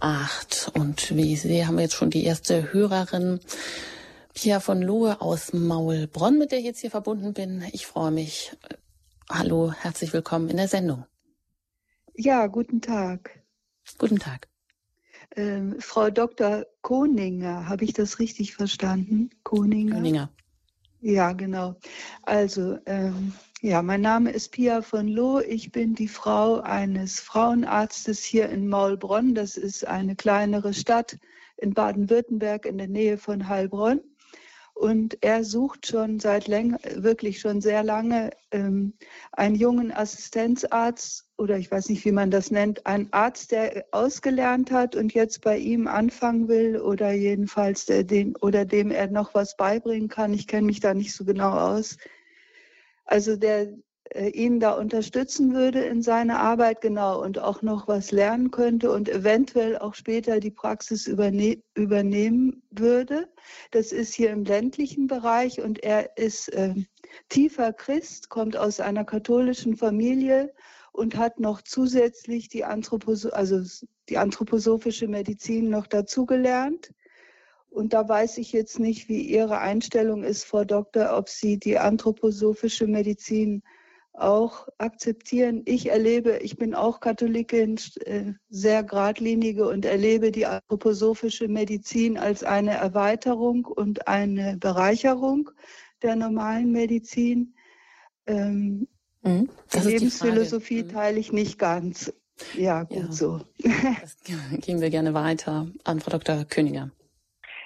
Speaker 1: 008. Und wie sehe, haben wir jetzt schon die erste Hörerin. Pia von Lohe aus Maulbronn, mit der ich jetzt hier verbunden bin. Ich freue mich. Hallo, herzlich willkommen in der Sendung.
Speaker 3: Ja, guten Tag.
Speaker 1: Guten Tag.
Speaker 3: Ähm, Frau Dr. Koninger, habe ich das richtig verstanden?
Speaker 1: Koninger. Koninger.
Speaker 3: Ja, genau. Also, ähm, ja, mein Name ist Pia von Loh. Ich bin die Frau eines Frauenarztes hier in Maulbronn. Das ist eine kleinere Stadt in Baden-Württemberg in der Nähe von Heilbronn. Und er sucht schon seit länger, wirklich schon sehr lange ähm, einen jungen Assistenzarzt oder ich weiß nicht, wie man das nennt, einen Arzt, der ausgelernt hat und jetzt bei ihm anfangen will oder jedenfalls der, den oder dem er noch was beibringen kann. Ich kenne mich da nicht so genau aus. Also der ihn da unterstützen würde in seiner Arbeit, genau, und auch noch was lernen könnte und eventuell auch später die Praxis überne übernehmen würde. Das ist hier im ländlichen Bereich und er ist äh, tiefer Christ, kommt aus einer katholischen Familie und hat noch zusätzlich die, Anthropos also die anthroposophische Medizin noch dazugelernt Und da weiß ich jetzt nicht, wie Ihre Einstellung ist, Frau Doktor, ob Sie die anthroposophische Medizin auch akzeptieren. Ich erlebe, ich bin auch Katholikin, äh, sehr geradlinige und erlebe die anthroposophische Medizin als eine Erweiterung und eine Bereicherung der normalen Medizin. Ähm, mhm, die Lebensphilosophie die teile ich nicht ganz. Ja, gut ja, so.
Speaker 1: Das gehen wir gerne weiter an Frau Dr. Königer.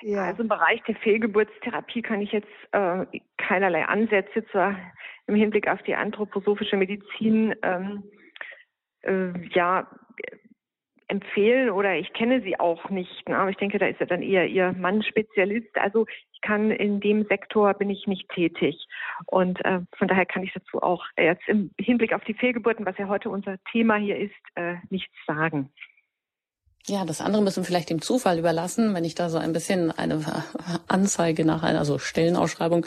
Speaker 2: Ja. Also im Bereich der Fehlgeburtstherapie kann ich jetzt äh, keinerlei Ansätze zur, im Hinblick auf die anthroposophische Medizin ähm, äh, ja empfehlen oder ich kenne sie auch nicht. Ne? Aber ich denke, da ist ja dann eher Ihr Mann Spezialist. Also ich kann in dem Sektor bin ich nicht tätig. Und äh, von daher kann ich dazu auch jetzt im Hinblick auf die Fehlgeburten, was ja heute unser Thema hier ist, äh, nichts sagen.
Speaker 1: Ja, das andere müssen wir vielleicht dem Zufall überlassen, wenn ich da so ein bisschen eine Anzeige nach einer, also Stellenausschreibung.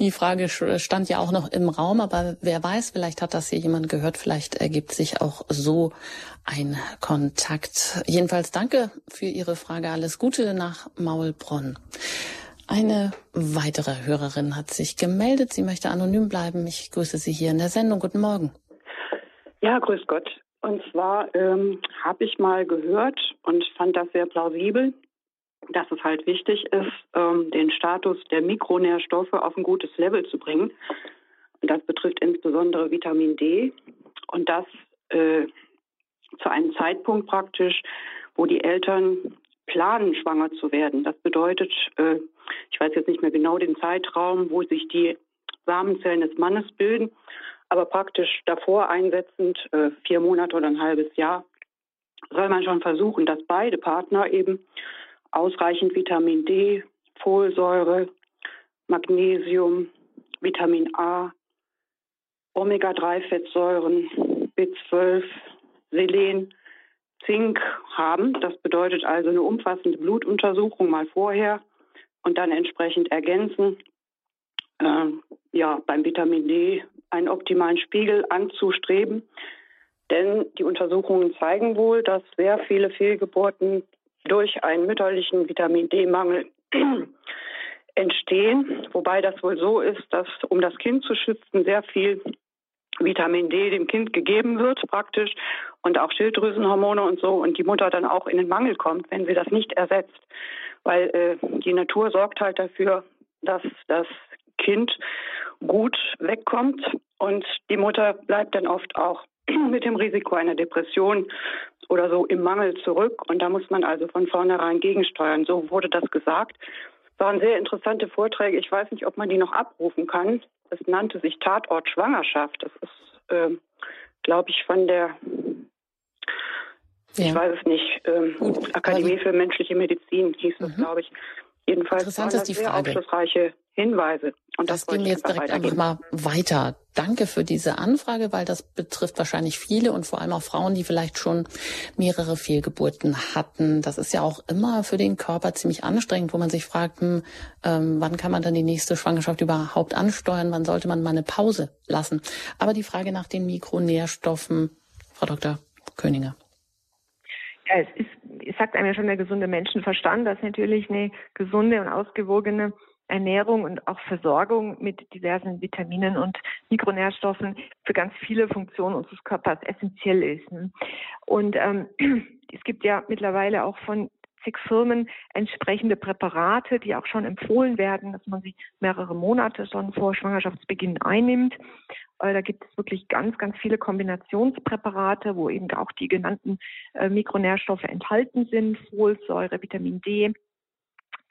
Speaker 1: Die Frage stand ja auch noch im Raum, aber wer weiß, vielleicht hat das hier jemand gehört, vielleicht ergibt sich auch so ein Kontakt. Jedenfalls danke für Ihre Frage. Alles Gute nach Maulbronn. Eine weitere Hörerin hat sich gemeldet. Sie möchte anonym bleiben. Ich grüße Sie hier in der Sendung. Guten Morgen.
Speaker 4: Ja, grüß Gott. Und zwar ähm, habe ich mal gehört und fand das sehr plausibel, dass es halt wichtig ist, ähm, den Status der Mikronährstoffe auf ein gutes Level zu bringen. Und das betrifft insbesondere Vitamin D. Und das äh, zu einem Zeitpunkt praktisch, wo die Eltern planen, schwanger zu werden. Das bedeutet, äh, ich weiß jetzt nicht mehr genau den Zeitraum, wo sich die Samenzellen des Mannes bilden, aber praktisch davor einsetzend, äh, vier Monate oder ein halbes Jahr, soll man schon versuchen, dass beide Partner eben ausreichend Vitamin D, Folsäure, Magnesium, Vitamin A, Omega-3-Fettsäuren, B12, Selen, Zink haben. Das bedeutet also eine umfassende Blutuntersuchung mal vorher und dann entsprechend ergänzen. Äh, ja, beim Vitamin D einen optimalen Spiegel anzustreben. Denn die Untersuchungen zeigen wohl, dass sehr viele Fehlgeburten durch einen mütterlichen Vitamin D-Mangel entstehen. Wobei das wohl so ist, dass um das Kind zu schützen, sehr viel Vitamin D dem Kind gegeben wird praktisch und auch Schilddrüsenhormone und so und die Mutter dann auch in den Mangel kommt, wenn sie das nicht ersetzt. Weil äh, die Natur sorgt halt dafür, dass das Kind gut wegkommt und die Mutter bleibt dann oft auch mit dem Risiko einer Depression oder so im Mangel zurück. Und da muss man also von vornherein gegensteuern. So wurde das gesagt. Es waren sehr interessante Vorträge. Ich weiß nicht, ob man die noch abrufen kann. Es nannte sich Tatort Schwangerschaft. Das ist, äh, glaube ich, von der, ja. ich weiß es nicht, äh, Akademie für menschliche Medizin hieß das, mhm. glaube ich. Jedenfalls
Speaker 1: Interessant waren das
Speaker 4: sehr Frage. aufschlussreiche Hinweise.
Speaker 1: Und das, das wir jetzt direkt einfach mal weiter. Danke für diese Anfrage, weil das betrifft wahrscheinlich viele und vor allem auch Frauen, die vielleicht schon mehrere Fehlgeburten hatten. Das ist ja auch immer für den Körper ziemlich anstrengend, wo man sich fragt, hm, ähm, wann kann man dann die nächste Schwangerschaft überhaupt ansteuern? Wann sollte man mal eine Pause lassen? Aber die Frage nach den Mikronährstoffen, Frau Dr. Königer.
Speaker 2: Ja, es ist sagt einem ja schon der gesunde Menschenverstand, dass natürlich eine gesunde und ausgewogene Ernährung und auch Versorgung mit diversen Vitaminen und Mikronährstoffen für ganz viele Funktionen unseres Körpers essentiell ist. Und ähm, es gibt ja mittlerweile auch von zig Firmen entsprechende Präparate, die auch schon empfohlen werden, dass man sie mehrere Monate schon vor Schwangerschaftsbeginn einnimmt. Äh, da gibt es wirklich ganz, ganz viele Kombinationspräparate, wo eben auch die genannten äh, Mikronährstoffe enthalten sind, Folsäure, Vitamin D,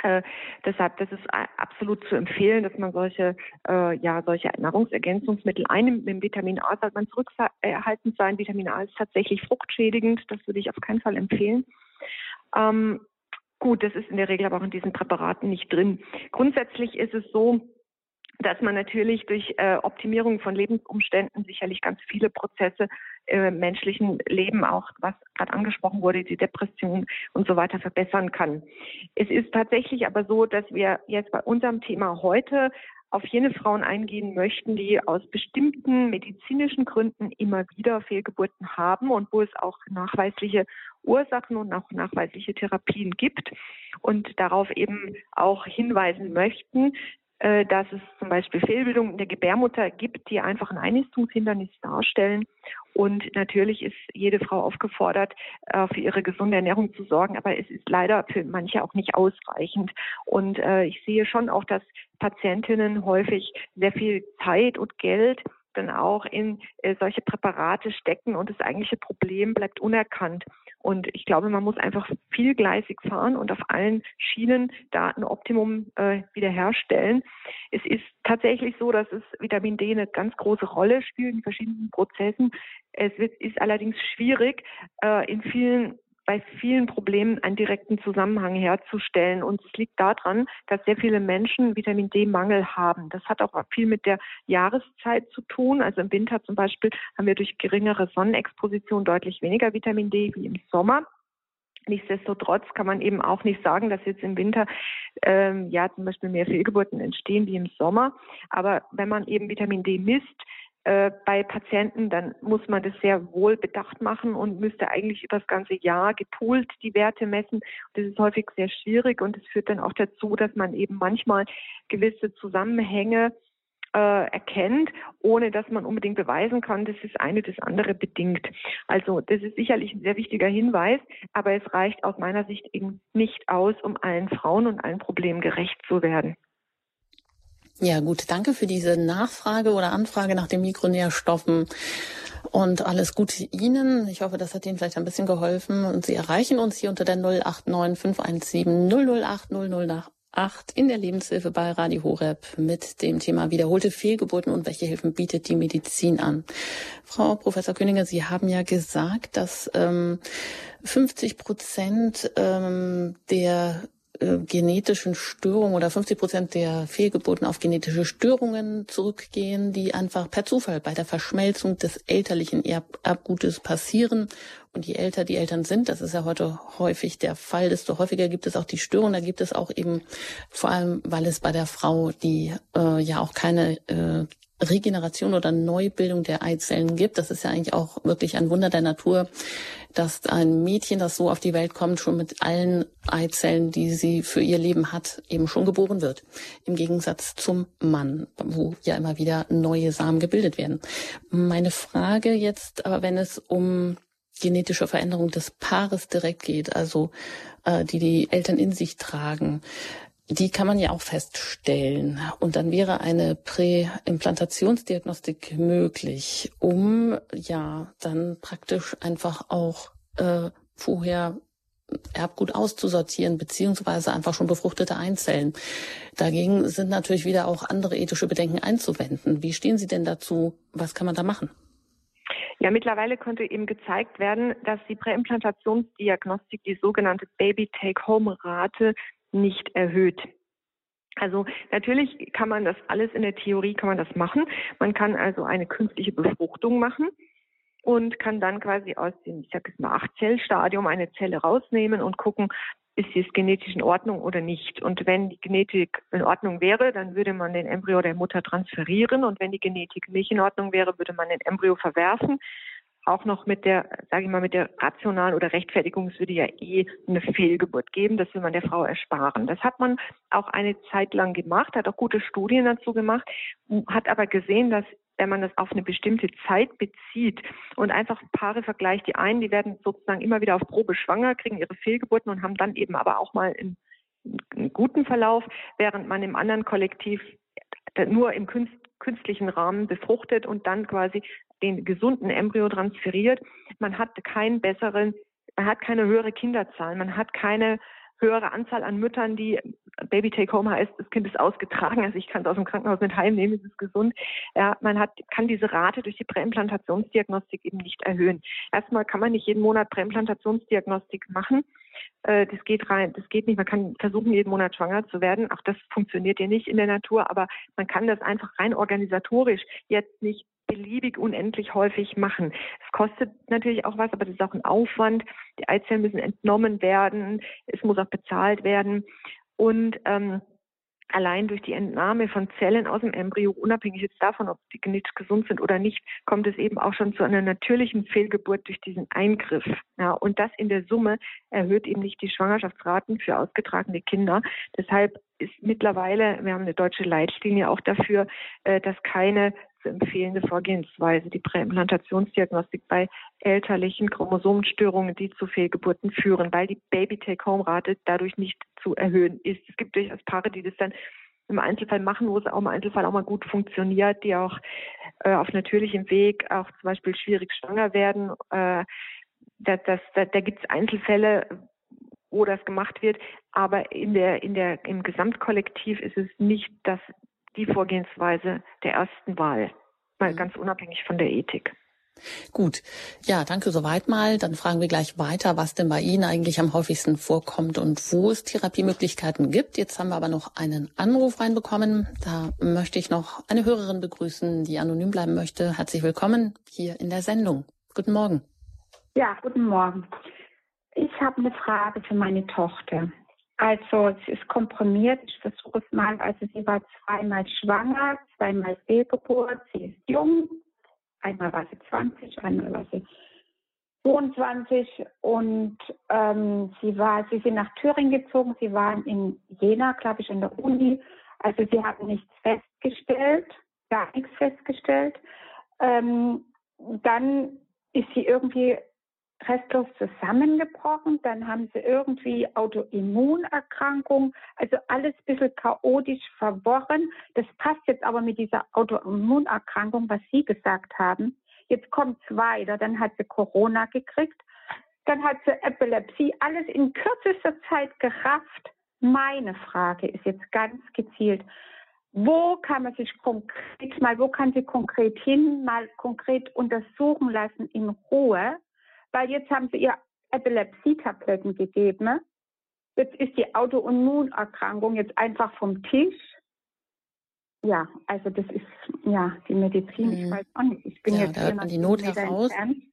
Speaker 2: äh, deshalb, das ist absolut zu empfehlen, dass man solche, ja, solche Nahrungsergänzungsmittel einnimmt. Mit Vitamin A sollte man zurückerhalten sein. Vitamin A ist tatsächlich fruchtschädigend. Das würde ich auf keinen Fall empfehlen. Ähm, gut, das ist in der Regel aber auch in diesen Präparaten nicht drin. Grundsätzlich ist es so, dass man natürlich durch äh, Optimierung von Lebensumständen sicherlich ganz viele Prozesse äh, menschlichen Leben auch, was gerade angesprochen wurde, die Depression und so weiter verbessern kann. Es ist tatsächlich aber so, dass wir jetzt bei unserem Thema heute auf jene Frauen eingehen möchten, die aus bestimmten medizinischen Gründen immer wieder Fehlgeburten haben und wo es auch nachweisliche Ursachen und auch nachweisliche Therapien gibt und darauf eben auch hinweisen möchten, dass es zum Beispiel Fehlbildungen in der Gebärmutter gibt, die einfach ein Einnistungshindernis darstellen. Und natürlich ist jede Frau aufgefordert, äh, für ihre gesunde Ernährung zu sorgen, aber es ist leider für manche auch nicht ausreichend. Und äh, ich sehe schon auch, dass Patientinnen häufig sehr viel Zeit und Geld dann auch in äh, solche Präparate stecken und das eigentliche Problem bleibt unerkannt. Und ich glaube, man muss einfach vielgleisig fahren und auf allen Schienen da ein Optimum äh, wiederherstellen. Es ist tatsächlich so, dass es Vitamin D eine ganz große Rolle spielt in verschiedenen Prozessen. Es wird, ist allerdings schwierig, äh, in vielen bei vielen Problemen einen direkten Zusammenhang herzustellen. Und es liegt daran, dass sehr viele Menschen Vitamin D-Mangel haben. Das hat auch viel mit der Jahreszeit zu tun. Also im Winter zum Beispiel haben wir durch geringere Sonnenexposition deutlich weniger Vitamin D wie im Sommer. Nichtsdestotrotz kann man eben auch nicht sagen, dass jetzt im Winter ähm, ja zum Beispiel mehr Fehlgeburten entstehen wie im Sommer. Aber wenn man eben Vitamin D misst, äh, bei Patienten, dann muss man das sehr wohl bedacht machen und müsste eigentlich über das ganze Jahr gepoolt die Werte messen. Das ist häufig sehr schwierig und es führt dann auch dazu, dass man eben manchmal gewisse Zusammenhänge äh, erkennt, ohne dass man unbedingt beweisen kann, dass das eine das andere bedingt. Also das ist sicherlich ein sehr wichtiger Hinweis, aber es reicht aus meiner Sicht eben nicht aus, um allen Frauen und allen Problemen gerecht zu werden.
Speaker 1: Ja, gut. Danke für diese Nachfrage oder Anfrage nach den Mikronährstoffen. Und alles Gute Ihnen. Ich hoffe, das hat Ihnen vielleicht ein bisschen geholfen. Und Sie erreichen uns hier unter der 089 517 008 008 in der Lebenshilfe bei Radio Horeb mit dem Thema wiederholte Fehlgeburten und welche Hilfen bietet die Medizin an. Frau Professor Königer, Sie haben ja gesagt, dass ähm, 50 Prozent ähm, der äh, genetischen Störungen oder 50 Prozent der Fehlgeburten auf genetische Störungen zurückgehen, die einfach per Zufall bei der Verschmelzung des elterlichen Erb Erbgutes passieren. Und je älter die Eltern sind, das ist ja heute häufig der Fall, desto häufiger gibt es auch die Störungen. Da gibt es auch eben vor allem, weil es bei der Frau, die äh, ja auch keine äh, Regeneration oder Neubildung der Eizellen gibt. Das ist ja eigentlich auch wirklich ein Wunder der Natur, dass ein Mädchen, das so auf die Welt kommt, schon mit allen Eizellen, die sie für ihr Leben hat, eben schon geboren wird. Im Gegensatz zum Mann, wo ja immer wieder neue Samen gebildet werden. Meine Frage jetzt aber, wenn es um genetische Veränderung des Paares direkt geht, also äh, die die Eltern in sich tragen, die kann man ja auch feststellen. Und dann wäre eine Präimplantationsdiagnostik möglich, um ja dann praktisch einfach auch äh, vorher Erbgut auszusortieren, beziehungsweise einfach schon befruchtete Einzellen. Dagegen sind natürlich wieder auch andere ethische Bedenken einzuwenden. Wie stehen Sie denn dazu? Was kann man da machen?
Speaker 2: Ja, mittlerweile konnte eben gezeigt werden, dass die Präimplantationsdiagnostik, die sogenannte Baby-Take-Home-Rate, nicht erhöht. Also natürlich kann man das alles in der Theorie kann man das machen. Man kann also eine künstliche Befruchtung machen und kann dann quasi aus dem, ich sag jetzt mal, Acht-Zell-Stadium eine Zelle rausnehmen und gucken, ist sie genetisch in Ordnung oder nicht. Und wenn die Genetik in Ordnung wäre, dann würde man den Embryo der Mutter transferieren und wenn die Genetik nicht in Ordnung wäre, würde man den Embryo verwerfen auch noch mit der, sage ich mal, mit der rationalen oder Rechtfertigung, es würde ja eh eine Fehlgeburt geben, das will man der Frau ersparen. Das hat man auch eine Zeit lang gemacht, hat auch gute Studien dazu gemacht, hat aber gesehen, dass wenn man das auf eine bestimmte Zeit bezieht und einfach Paare vergleicht, die einen, die werden sozusagen immer wieder auf Probe schwanger, kriegen ihre Fehlgeburten und haben dann eben aber auch mal einen, einen guten Verlauf, während man im anderen Kollektiv nur im künstlichen Rahmen befruchtet und dann quasi den gesunden Embryo transferiert. Man hat keinen besseren, man hat keine höhere Kinderzahl, man hat keine höhere Anzahl an Müttern, die Baby Take Home heißt, das Kind ist ausgetragen, also ich kann es aus dem Krankenhaus mit heimnehmen, es ist gesund. Ja, man hat, kann diese Rate durch die Präimplantationsdiagnostik eben nicht erhöhen. Erstmal kann man nicht jeden Monat Präimplantationsdiagnostik machen. Äh, das geht rein, das geht nicht. Man kann versuchen, jeden Monat schwanger zu werden. Auch das funktioniert ja nicht in der Natur, aber man kann das einfach rein organisatorisch jetzt nicht beliebig unendlich häufig machen. Es kostet natürlich auch was, aber das ist auch ein Aufwand. Die Eizellen müssen entnommen werden, es muss auch bezahlt werden. Und ähm, allein durch die Entnahme von Zellen aus dem Embryo, unabhängig jetzt davon, ob die genetisch gesund sind oder nicht, kommt es eben auch schon zu einer natürlichen Fehlgeburt durch diesen Eingriff. Ja, und das in der Summe erhöht eben nicht die Schwangerschaftsraten für ausgetragene Kinder. Deshalb ist mittlerweile, wir haben eine deutsche Leitlinie auch dafür, äh, dass keine zu empfehlende Vorgehensweise, die Präimplantationsdiagnostik bei elterlichen Chromosomenstörungen, die zu Fehlgeburten führen, weil die Baby-Take-Home-Rate dadurch nicht zu erhöhen ist. Es gibt durchaus Paare, die das dann im Einzelfall machen, wo es auch im Einzelfall auch mal gut funktioniert, die auch äh, auf natürlichem Weg auch zum Beispiel schwierig schwanger werden. Äh, das, das, da, da gibt es Einzelfälle, wo das gemacht wird, aber in der, in der, im Gesamtkollektiv ist es nicht das die Vorgehensweise der ersten Wahl, mal mhm. ganz unabhängig von der Ethik.
Speaker 1: Gut. Ja, danke soweit mal. Dann fragen wir gleich weiter, was denn bei Ihnen eigentlich am häufigsten vorkommt und wo es Therapiemöglichkeiten gibt. Jetzt haben wir aber noch einen Anruf reinbekommen. Da möchte ich noch eine Hörerin begrüßen, die anonym bleiben möchte. Herzlich willkommen hier in der Sendung. Guten Morgen.
Speaker 5: Ja, guten Morgen. Ich habe eine Frage für meine Tochter. Also es ist komprimiert, ich versuche es mal. Also sie war zweimal schwanger, zweimal Fehlgeburt, sie ist jung, einmal war sie 20, einmal war sie 22 und ähm, sie war, sie sind nach Thüringen gezogen, sie waren in Jena, glaube ich, in der Uni. Also sie haben nichts festgestellt, gar nichts festgestellt. Ähm, dann ist sie irgendwie restlos zusammengebrochen. Dann haben sie irgendwie Autoimmunerkrankung, also alles ein bisschen chaotisch verworren. Das passt jetzt aber mit dieser Autoimmunerkrankung, was Sie gesagt haben. Jetzt kommt es weiter. Dann hat sie Corona gekriegt. Dann hat sie Epilepsie. Alles in kürzester Zeit gerafft. Meine Frage ist jetzt ganz gezielt. Wo kann man sich konkret mal, wo kann sie konkret hin, mal konkret untersuchen lassen in Ruhe? Weil jetzt haben sie ihr Epilepsie-Tabletten gegeben. Ne? Jetzt ist die Autoimmunerkrankung jetzt einfach vom Tisch. Ja, also das ist ja die Medizin, ich mhm. weiß auch nicht. Ich bin ja, jetzt
Speaker 1: da hört man die Not heraus. Entfernt.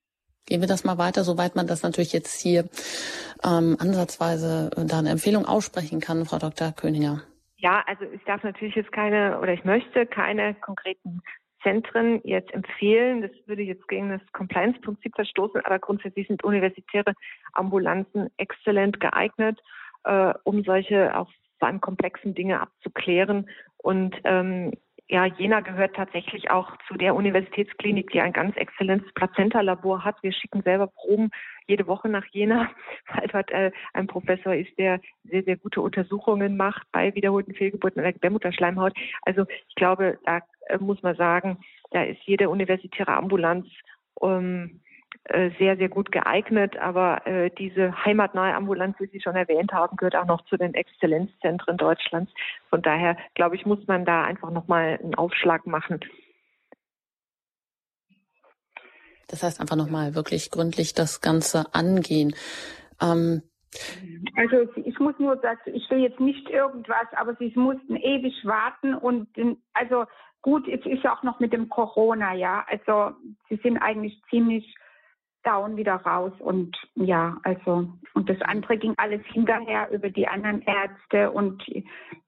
Speaker 1: Gehen wir das mal weiter, soweit man das natürlich jetzt hier ähm, ansatzweise äh, da eine Empfehlung aussprechen kann, Frau Dr. Königer.
Speaker 2: Ja, also ich darf natürlich jetzt keine oder ich möchte keine konkreten Zentren jetzt empfehlen. Das würde jetzt gegen das Compliance-Prinzip verstoßen, aber grundsätzlich sind universitäre Ambulanzen exzellent geeignet, äh, um solche auch vor allem komplexen Dinge abzuklären. Und ähm, ja, Jena gehört tatsächlich auch zu der Universitätsklinik, die ein ganz exzellentes Plazenta-Labor hat. Wir schicken selber Proben jede Woche nach Jena, weil dort äh, ein Professor ist, der sehr, sehr gute Untersuchungen macht bei wiederholten Fehlgeburten in der Gebärmutterschleimhaut. Also ich glaube, da muss man sagen, da ist jede universitäre Ambulanz ähm, äh, sehr, sehr gut geeignet. Aber äh, diese heimatnahe Ambulanz, wie Sie schon erwähnt haben, gehört auch noch zu den Exzellenzzentren Deutschlands. Von daher, glaube ich, muss man da einfach nochmal einen Aufschlag machen.
Speaker 1: Das heißt einfach nochmal wirklich gründlich das Ganze angehen. Ähm,
Speaker 5: also ich muss nur das, ich will jetzt nicht irgendwas, aber sie mussten ewig warten und also gut, es ist ja auch noch mit dem Corona, ja. Also sie sind eigentlich ziemlich down wieder raus und ja, also und das andere ging alles hinterher über die anderen Ärzte und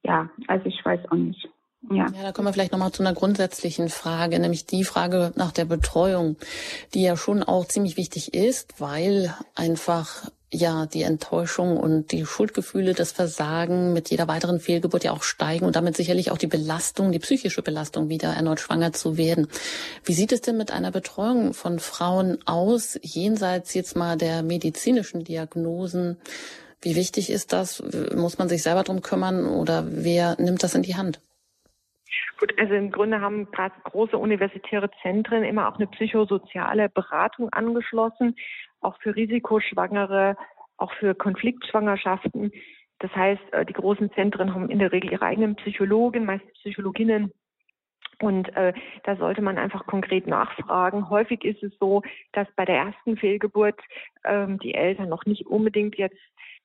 Speaker 5: ja, also ich weiß auch nicht.
Speaker 1: Ja. ja, da kommen wir vielleicht nochmal zu einer grundsätzlichen Frage, nämlich die Frage nach der Betreuung, die ja schon auch ziemlich wichtig ist, weil einfach ja die Enttäuschung und die Schuldgefühle, das Versagen mit jeder weiteren Fehlgeburt ja auch steigen und damit sicherlich auch die Belastung, die psychische Belastung, wieder erneut schwanger zu werden. Wie sieht es denn mit einer Betreuung von Frauen aus, jenseits jetzt mal der medizinischen Diagnosen? Wie wichtig ist das? Muss man sich selber drum kümmern oder wer nimmt das in die Hand?
Speaker 2: Gut, also im Grunde haben gerade große universitäre Zentren immer auch eine psychosoziale Beratung angeschlossen auch für Risikoschwangere, auch für Konfliktschwangerschaften. Das heißt, äh, die großen Zentren haben in der Regel ihre eigenen Psychologen, meist Psychologinnen. Und äh, da sollte man einfach konkret nachfragen. Häufig ist es so, dass bei der ersten Fehlgeburt ähm, die Eltern noch nicht unbedingt jetzt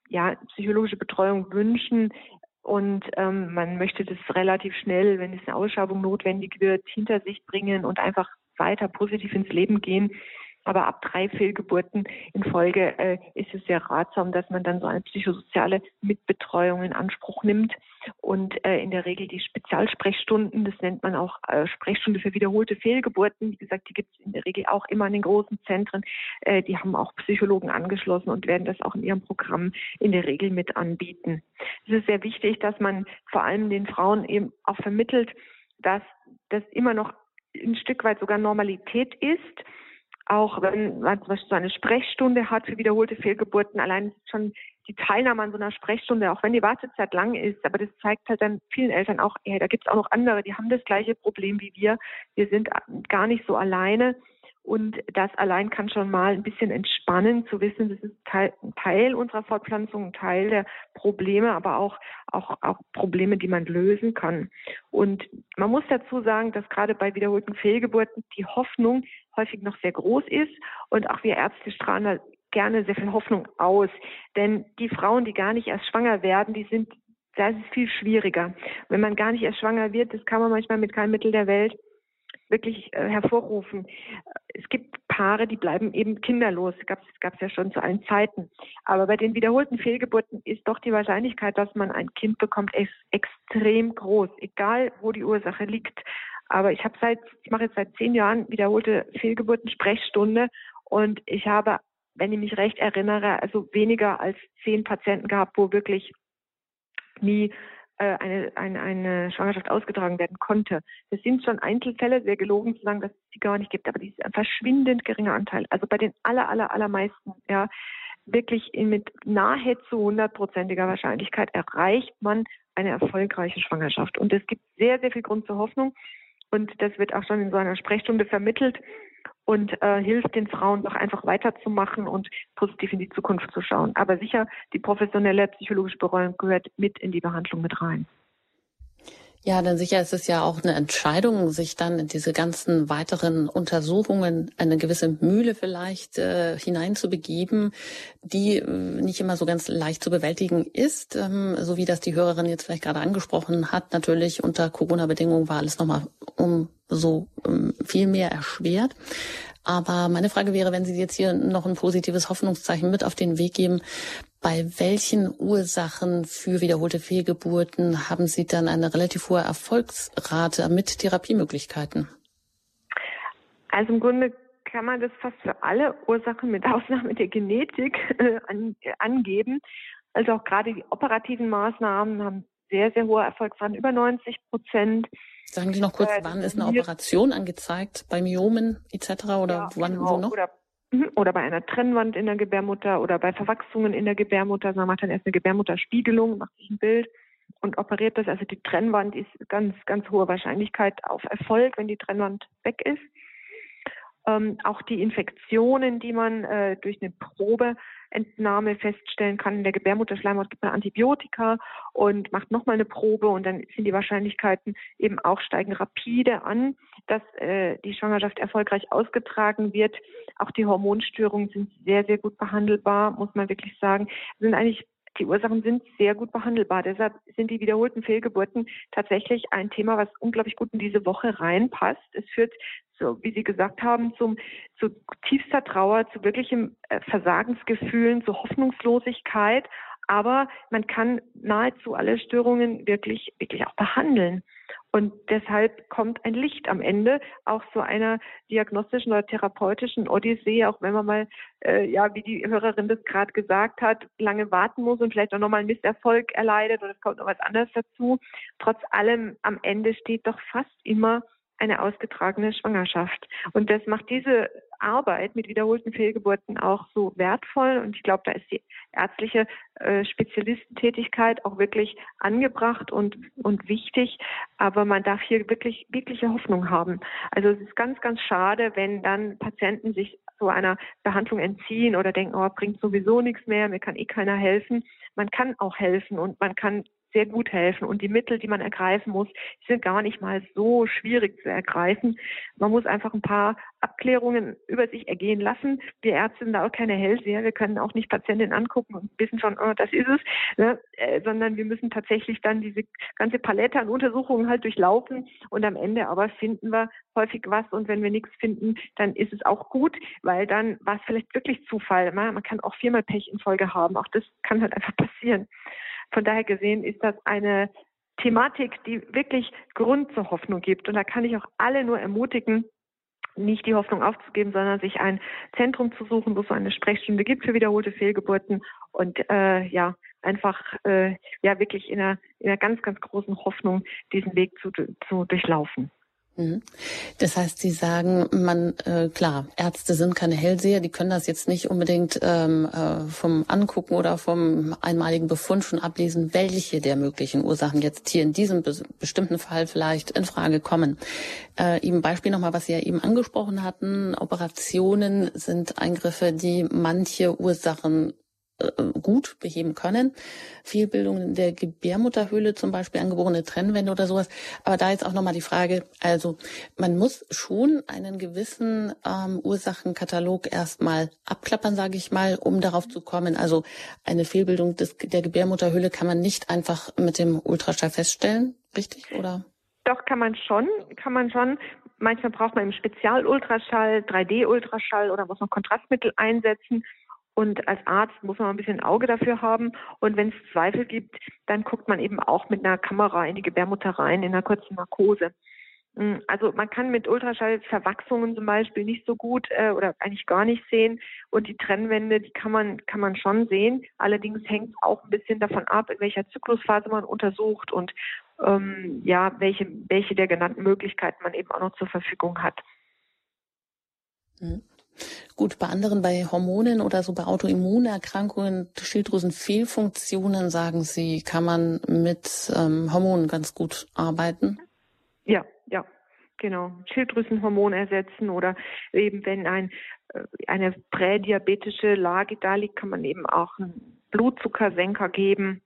Speaker 2: ja psychologische Betreuung wünschen. Und ähm, man möchte das relativ schnell, wenn es eine Ausschabung notwendig wird, hinter sich bringen und einfach weiter positiv ins Leben gehen. Aber ab drei Fehlgeburten in Folge äh, ist es sehr ratsam, dass man dann so eine psychosoziale Mitbetreuung in Anspruch nimmt und äh, in der Regel die Spezialsprechstunden, das nennt man auch äh, Sprechstunde für wiederholte Fehlgeburten. Wie gesagt, die gibt es in der Regel auch immer in den großen Zentren. Äh, die haben auch Psychologen angeschlossen und werden das auch in ihrem Programm in der Regel mit anbieten. Es ist sehr wichtig, dass man vor allem den Frauen eben auch vermittelt, dass das immer noch ein Stück weit sogar Normalität ist auch wenn man zum Beispiel so eine Sprechstunde hat für wiederholte Fehlgeburten, allein schon die Teilnahme an so einer Sprechstunde, auch wenn die Wartezeit lang ist, aber das zeigt halt dann vielen Eltern auch, ja, da gibt es auch noch andere, die haben das gleiche Problem wie wir. Wir sind gar nicht so alleine. Und das allein kann schon mal ein bisschen entspannen, zu wissen, das ist Teil, Teil unserer Fortpflanzung, ein Teil der Probleme, aber auch, auch, auch Probleme, die man lösen kann. Und man muss dazu sagen, dass gerade bei wiederholten Fehlgeburten die Hoffnung häufig noch sehr groß ist. Und auch wir Ärzte strahlen da gerne sehr viel Hoffnung aus. Denn die Frauen, die gar nicht erst schwanger werden, die sind, da ist es viel schwieriger. Wenn man gar nicht erst schwanger wird, das kann man manchmal mit keinem Mittel der Welt wirklich äh, hervorrufen. Es gibt Paare, die bleiben eben kinderlos. Das gab es ja schon zu allen Zeiten. Aber bei den wiederholten Fehlgeburten ist doch die Wahrscheinlichkeit, dass man ein Kind bekommt, ex extrem groß, egal wo die Ursache liegt. Aber ich habe seit, ich mache jetzt seit zehn Jahren wiederholte Fehlgeburten-Sprechstunde und ich habe, wenn ich mich recht erinnere, also weniger als zehn Patienten gehabt, wo wirklich nie eine, eine, eine Schwangerschaft ausgetragen werden konnte. Das sind schon Einzelfälle, sehr gelogen zu sagen, dass es die gar nicht gibt, aber die ist ein verschwindend geringer Anteil. Also bei den aller, aller, allermeisten, ja, wirklich mit nahezu hundertprozentiger Wahrscheinlichkeit erreicht man eine erfolgreiche Schwangerschaft. Und es gibt sehr, sehr viel Grund zur Hoffnung. Und das wird auch schon in so einer Sprechstunde vermittelt und äh, hilft den Frauen doch einfach weiterzumachen und positiv in die Zukunft zu schauen. Aber sicher, die professionelle psychologische Betreuung gehört mit in die Behandlung mit rein.
Speaker 1: Ja, denn sicher ist es ja auch eine Entscheidung, sich dann in diese ganzen weiteren Untersuchungen, eine gewisse Mühle vielleicht äh, hineinzubegeben, die äh, nicht immer so ganz leicht zu bewältigen ist, ähm, so wie das die Hörerin jetzt vielleicht gerade angesprochen hat. Natürlich unter Corona-Bedingungen war alles nochmal um so ähm, viel mehr erschwert. Aber meine Frage wäre, wenn Sie jetzt hier noch ein positives Hoffnungszeichen mit auf den Weg geben, bei welchen Ursachen für wiederholte Fehlgeburten haben Sie dann eine relativ hohe Erfolgsrate mit Therapiemöglichkeiten?
Speaker 2: Also im Grunde kann man das fast für alle Ursachen mit Ausnahme der Genetik äh, an, angeben. Also auch gerade die operativen Maßnahmen haben sehr, sehr hohe Erfolgsraten, über 90 Prozent.
Speaker 1: Sagen Sie noch kurz, äh, wann ist eine Operation angezeigt? Bei Myomen etc. oder ja, wann genau. wo noch?
Speaker 2: Oder, oder bei einer Trennwand in der Gebärmutter oder bei Verwachsungen in der Gebärmutter. Man macht dann erst eine Gebärmutterspiegelung, macht sich ein Bild und operiert das. Also die Trennwand ist ganz, ganz hohe Wahrscheinlichkeit auf Erfolg, wenn die Trennwand weg ist. Ähm, auch die Infektionen, die man äh, durch eine Probe Entnahme feststellen kann. In der Gebärmutterschleimhaut gibt man Antibiotika und macht nochmal eine Probe und dann sind die Wahrscheinlichkeiten eben auch steigen rapide an, dass äh, die Schwangerschaft erfolgreich ausgetragen wird. Auch die Hormonstörungen sind sehr, sehr gut behandelbar, muss man wirklich sagen. Sind eigentlich die Ursachen sind sehr gut behandelbar. Deshalb sind die wiederholten Fehlgeburten tatsächlich ein Thema, was unglaublich gut in diese Woche reinpasst. Es führt, so wie Sie gesagt haben, zum, zu tiefster Trauer, zu wirklichem äh, Versagensgefühlen, zu Hoffnungslosigkeit. Aber man kann nahezu alle Störungen wirklich, wirklich auch behandeln. Und deshalb kommt ein Licht am Ende auch so einer diagnostischen oder therapeutischen Odyssee, auch wenn man mal, äh, ja, wie die Hörerin das gerade gesagt hat, lange warten muss und vielleicht auch nochmal einen Misserfolg erleidet oder es kommt noch was anderes dazu. Trotz allem am Ende steht doch fast immer eine ausgetragene Schwangerschaft. Und das macht diese Arbeit mit wiederholten Fehlgeburten auch so wertvoll. Und ich glaube, da ist die ärztliche äh, Spezialistentätigkeit auch wirklich angebracht und, und wichtig. Aber man darf hier wirklich, wirkliche Hoffnung haben. Also es ist ganz, ganz schade, wenn dann Patienten sich so einer Behandlung entziehen oder denken, oh, bringt sowieso nichts mehr, mir kann eh keiner helfen. Man kann auch helfen und man kann sehr gut helfen. Und die Mittel, die man ergreifen muss, sind gar nicht mal so schwierig zu ergreifen. Man muss einfach ein paar Abklärungen über sich ergehen lassen. Wir Ärzte sind da auch keine Hellseher. Wir können auch nicht Patientinnen angucken und wissen schon, oh, das ist es, ne? äh, sondern wir müssen tatsächlich dann diese ganze Palette an Untersuchungen halt durchlaufen und am Ende aber finden wir häufig was und wenn wir nichts finden, dann ist es auch gut, weil dann war es vielleicht wirklich Zufall. Man kann auch viermal Pech in Folge haben. Auch das kann halt einfach passieren. Von daher gesehen ist das eine Thematik, die wirklich Grund zur Hoffnung gibt. Und da kann ich auch alle nur ermutigen, nicht die Hoffnung aufzugeben, sondern sich ein Zentrum zu suchen, wo es eine Sprechstunde gibt für wiederholte Fehlgeburten und äh, ja einfach äh, ja wirklich in einer, in einer ganz ganz großen Hoffnung diesen Weg zu, zu durchlaufen.
Speaker 1: Mhm. Das heißt, Sie sagen, man äh, klar, Ärzte sind keine Hellseher, die können das jetzt nicht unbedingt ähm, äh, vom Angucken oder vom einmaligen Befund schon ablesen, welche der möglichen Ursachen jetzt hier in diesem be bestimmten Fall vielleicht in Frage kommen. Äh, eben Beispiel nochmal, was Sie ja eben angesprochen hatten: Operationen sind Eingriffe, die manche Ursachen gut beheben können. Fehlbildung in der Gebärmutterhöhle, zum Beispiel angeborene Trennwände oder sowas. Aber da jetzt auch nochmal die Frage, also man muss schon einen gewissen ähm, Ursachenkatalog erstmal abklappern, sage ich mal, um darauf zu kommen. Also eine Fehlbildung des, der Gebärmutterhöhle kann man nicht einfach mit dem Ultraschall feststellen, richtig? Oder?
Speaker 2: Doch, kann man schon, kann man schon. Manchmal braucht man im Spezialultraschall, 3D-Ultraschall oder muss man Kontrastmittel einsetzen. Und als Arzt muss man ein bisschen Auge dafür haben. Und wenn es Zweifel gibt, dann guckt man eben auch mit einer Kamera in die Gebärmutter rein, in einer kurzen Narkose. Mm, also man kann mit Ultraschallverwachsungen zum Beispiel nicht so gut äh, oder eigentlich gar nicht sehen. Und die Trennwände, die kann man, kann man schon sehen. Allerdings hängt es auch ein bisschen davon ab, in welcher Zyklusphase man untersucht und ähm, ja, welche, welche der genannten Möglichkeiten man eben auch noch zur Verfügung hat.
Speaker 1: Mhm. Gut, bei anderen, bei Hormonen oder so bei Autoimmunerkrankungen, Schilddrüsenfehlfunktionen, sagen Sie, kann man mit ähm, Hormonen ganz gut arbeiten?
Speaker 2: Ja, ja, genau. Schilddrüsenhormon ersetzen oder eben wenn ein, äh, eine prädiabetische Lage da liegt, kann man eben auch einen Blutzuckersenker geben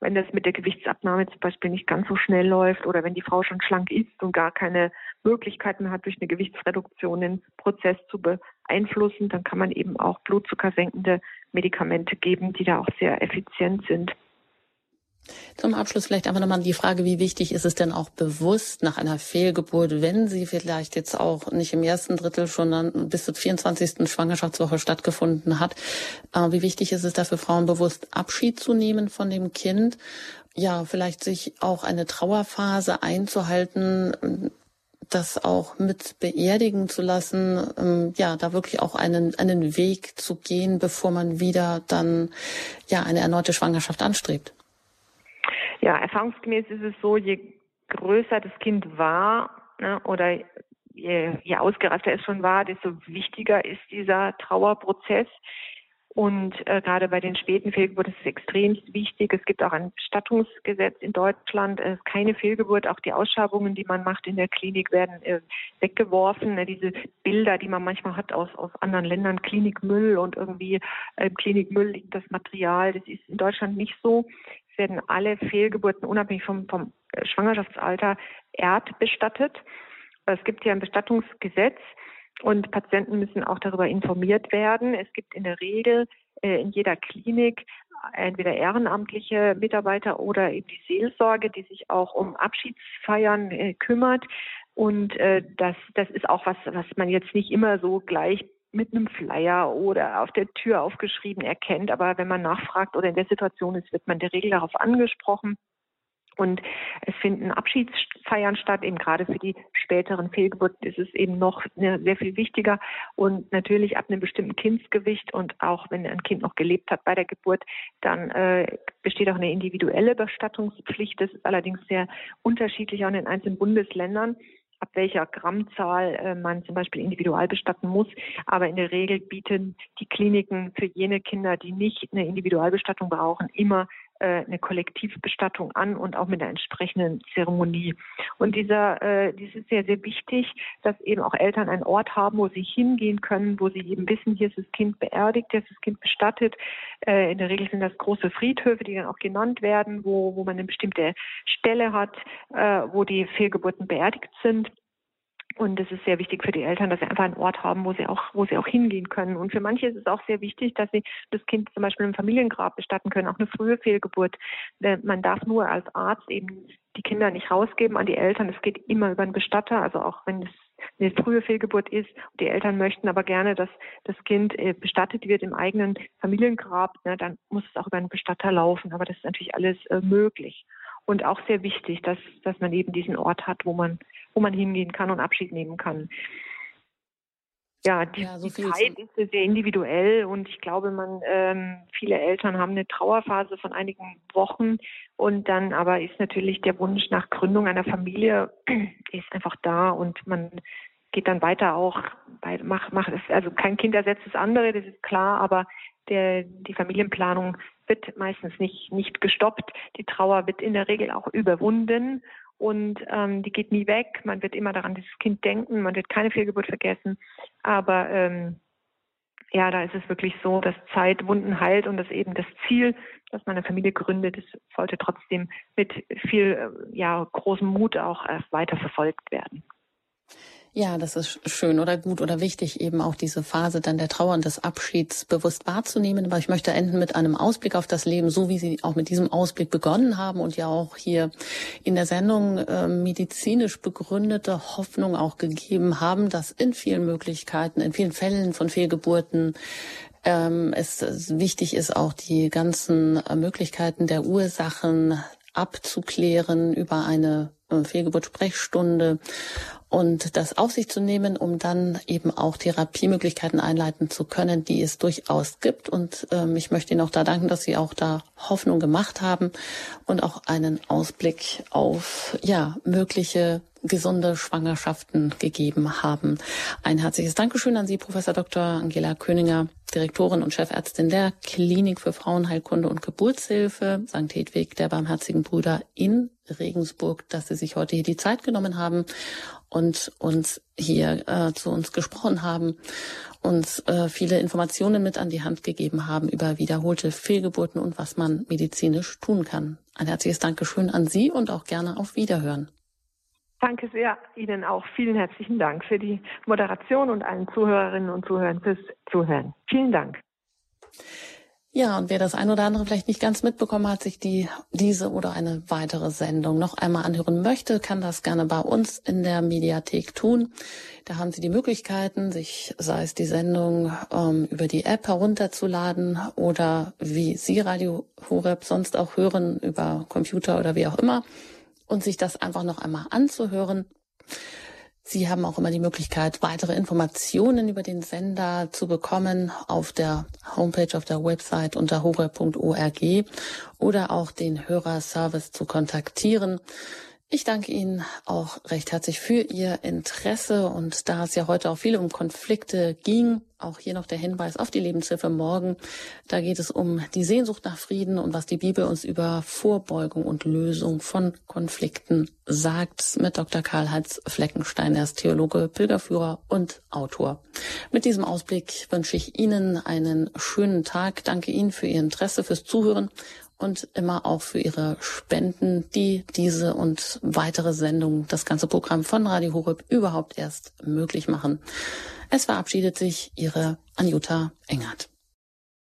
Speaker 2: wenn das mit der Gewichtsabnahme zum Beispiel nicht ganz so schnell läuft oder wenn die Frau schon schlank ist und gar keine Möglichkeiten hat, durch eine Gewichtsreduktion den Prozess zu beeinflussen, dann kann man eben auch blutzuckersenkende Medikamente geben, die da auch sehr effizient sind.
Speaker 1: Zum Abschluss vielleicht einfach nochmal die Frage, wie wichtig ist es denn auch bewusst nach einer Fehlgeburt, wenn sie vielleicht jetzt auch nicht im ersten Drittel schon dann bis zur 24. Schwangerschaftswoche stattgefunden hat, äh, wie wichtig ist es da für Frauen bewusst Abschied zu nehmen von dem Kind? Ja, vielleicht sich auch eine Trauerphase einzuhalten, das auch mit beerdigen zu lassen, ähm, ja, da wirklich auch einen, einen Weg zu gehen, bevor man wieder dann, ja, eine erneute Schwangerschaft anstrebt.
Speaker 2: Ja, erfahrungsgemäß ist es so, je größer das Kind war ne, oder je, je ausgereifter es schon war, desto wichtiger ist dieser Trauerprozess. Und äh, gerade bei den späten Fehlgeburten ist es extrem wichtig. Es gibt auch ein Bestattungsgesetz in Deutschland. Es ist keine Fehlgeburt. Auch die Ausschabungen, die man macht in der Klinik, werden äh, weggeworfen. Ne, diese Bilder, die man manchmal hat aus, aus anderen Ländern, Klinikmüll und irgendwie äh, im Klinikmüll liegt das Material. Das ist in Deutschland nicht so werden alle Fehlgeburten unabhängig vom, vom äh, Schwangerschaftsalter erdbestattet. Es gibt hier ein Bestattungsgesetz und Patienten müssen auch darüber informiert werden. Es gibt in der Regel äh, in jeder Klinik entweder ehrenamtliche Mitarbeiter oder eben die Seelsorge, die sich auch um Abschiedsfeiern äh, kümmert. Und äh, das, das ist auch was, was man jetzt nicht immer so gleich mit einem Flyer oder auf der Tür aufgeschrieben erkennt. Aber wenn man nachfragt oder in der Situation ist, wird man in der Regel darauf angesprochen. Und es finden Abschiedsfeiern statt, eben gerade für die späteren Fehlgeburten ist es eben noch sehr viel wichtiger. Und natürlich ab einem bestimmten Kindsgewicht und auch wenn ein Kind noch gelebt hat bei der Geburt, dann äh, besteht auch eine individuelle Bestattungspflicht. Das ist allerdings sehr unterschiedlich auch in den einzelnen Bundesländern ab welcher Grammzahl äh, man zum Beispiel individual bestatten muss. Aber in der Regel bieten die Kliniken für jene Kinder, die nicht eine Individualbestattung brauchen, immer eine Kollektivbestattung an und auch mit einer entsprechenden Zeremonie. Und dieser, äh, dies ist sehr, sehr wichtig, dass eben auch Eltern einen Ort haben, wo sie hingehen können, wo sie eben wissen, hier ist das Kind beerdigt, hier ist das Kind bestattet. Äh, in der Regel sind das große Friedhöfe, die dann auch genannt werden, wo, wo man eine bestimmte Stelle hat, äh, wo die Fehlgeburten beerdigt sind. Und es ist sehr wichtig für die Eltern, dass sie einfach einen Ort haben, wo sie auch, wo sie auch hingehen können. Und für manche ist es auch sehr wichtig, dass sie das Kind zum Beispiel im Familiengrab bestatten können, auch eine frühe Fehlgeburt. Man darf nur als Arzt eben die Kinder nicht rausgeben an die Eltern. Es geht immer über einen Bestatter, also auch wenn es eine frühe Fehlgeburt ist. Die Eltern möchten aber gerne, dass das Kind äh, bestattet wird im eigenen Familiengrab. Ne, dann muss es auch über einen Bestatter laufen. Aber das ist natürlich alles äh, möglich und auch sehr wichtig, dass, dass man eben diesen Ort hat, wo man, wo man hingehen kann und Abschied nehmen kann. Ja, die, ja, so die Zeit ist sehr individuell und ich glaube, man ähm, viele Eltern haben eine Trauerphase von einigen Wochen und dann aber ist natürlich der Wunsch nach Gründung einer Familie ist einfach da und man geht dann weiter auch bei macht macht es also kein Kind ersetzt das andere, das ist klar, aber der die Familienplanung wird meistens nicht, nicht gestoppt. Die Trauer wird in der Regel auch überwunden und ähm, die geht nie weg. Man wird immer daran dieses Kind denken, man wird keine Fehlgeburt vergessen. Aber ähm, ja, da ist es wirklich so, dass Zeit Wunden heilt und dass eben das Ziel, dass man eine Familie gründet, das sollte trotzdem mit viel äh, ja, großem Mut auch weiter verfolgt werden.
Speaker 1: Ja, das ist schön oder gut oder wichtig, eben auch diese Phase dann der Trauer und des Abschieds bewusst wahrzunehmen. Aber ich möchte enden mit einem Ausblick auf das Leben, so wie Sie auch mit diesem Ausblick begonnen haben und ja auch hier in der Sendung äh, medizinisch begründete Hoffnung auch gegeben haben, dass in vielen Möglichkeiten, in vielen Fällen von Fehlgeburten ähm, es, es wichtig ist, auch die ganzen äh, Möglichkeiten der Ursachen abzuklären über eine äh, Fehlgeburt-Sprechstunde und das auf sich zu nehmen, um dann eben auch Therapiemöglichkeiten einleiten zu können, die es durchaus gibt. Und ähm, ich möchte Ihnen auch da danken, dass Sie auch da Hoffnung gemacht haben und auch einen Ausblick auf ja mögliche gesunde Schwangerschaften gegeben haben. Ein herzliches Dankeschön an Sie, Professor Dr. Angela Köninger, Direktorin und Chefärztin der Klinik für Frauenheilkunde und Geburtshilfe St. Hedwig der Barmherzigen Brüder in Regensburg, dass Sie sich heute hier die Zeit genommen haben und uns hier äh, zu uns gesprochen haben, uns äh, viele Informationen mit an die Hand gegeben haben über wiederholte Fehlgeburten und was man medizinisch tun kann. Ein herzliches Dankeschön an Sie und auch gerne auf Wiederhören.
Speaker 2: Danke sehr Ihnen auch. Vielen herzlichen Dank für die Moderation und allen Zuhörerinnen und Zuhörern fürs Zuhören. Vielen Dank.
Speaker 1: Ja, und wer das ein oder andere vielleicht nicht ganz mitbekommen hat, sich die, diese oder eine weitere Sendung noch einmal anhören möchte, kann das gerne bei uns in der Mediathek tun. Da haben Sie die Möglichkeiten, sich, sei es die Sendung ähm, über die App herunterzuladen oder wie Sie Radio Horeb sonst auch hören, über Computer oder wie auch immer, und sich das einfach noch einmal anzuhören. Sie haben auch immer die Möglichkeit, weitere Informationen über den Sender zu bekommen auf der Homepage, auf der Website unter hore.org oder auch den Hörerservice zu kontaktieren. Ich danke Ihnen auch recht herzlich für Ihr Interesse und da es ja heute auch viel um Konflikte ging, auch hier noch der Hinweis auf die Lebenshilfe morgen. Da geht es um die Sehnsucht nach Frieden und was die Bibel uns über Vorbeugung und Lösung von Konflikten sagt mit Dr. Karl-Heinz Fleckenstein. Er ist Theologe, Pilgerführer und Autor. Mit diesem Ausblick wünsche ich Ihnen einen schönen Tag. Danke Ihnen für Ihr Interesse, fürs Zuhören und immer auch für Ihre Spenden, die diese und weitere Sendungen, das ganze Programm von Radio Horeb überhaupt erst möglich machen. Es verabschiedet sich Ihre Anjuta Engert.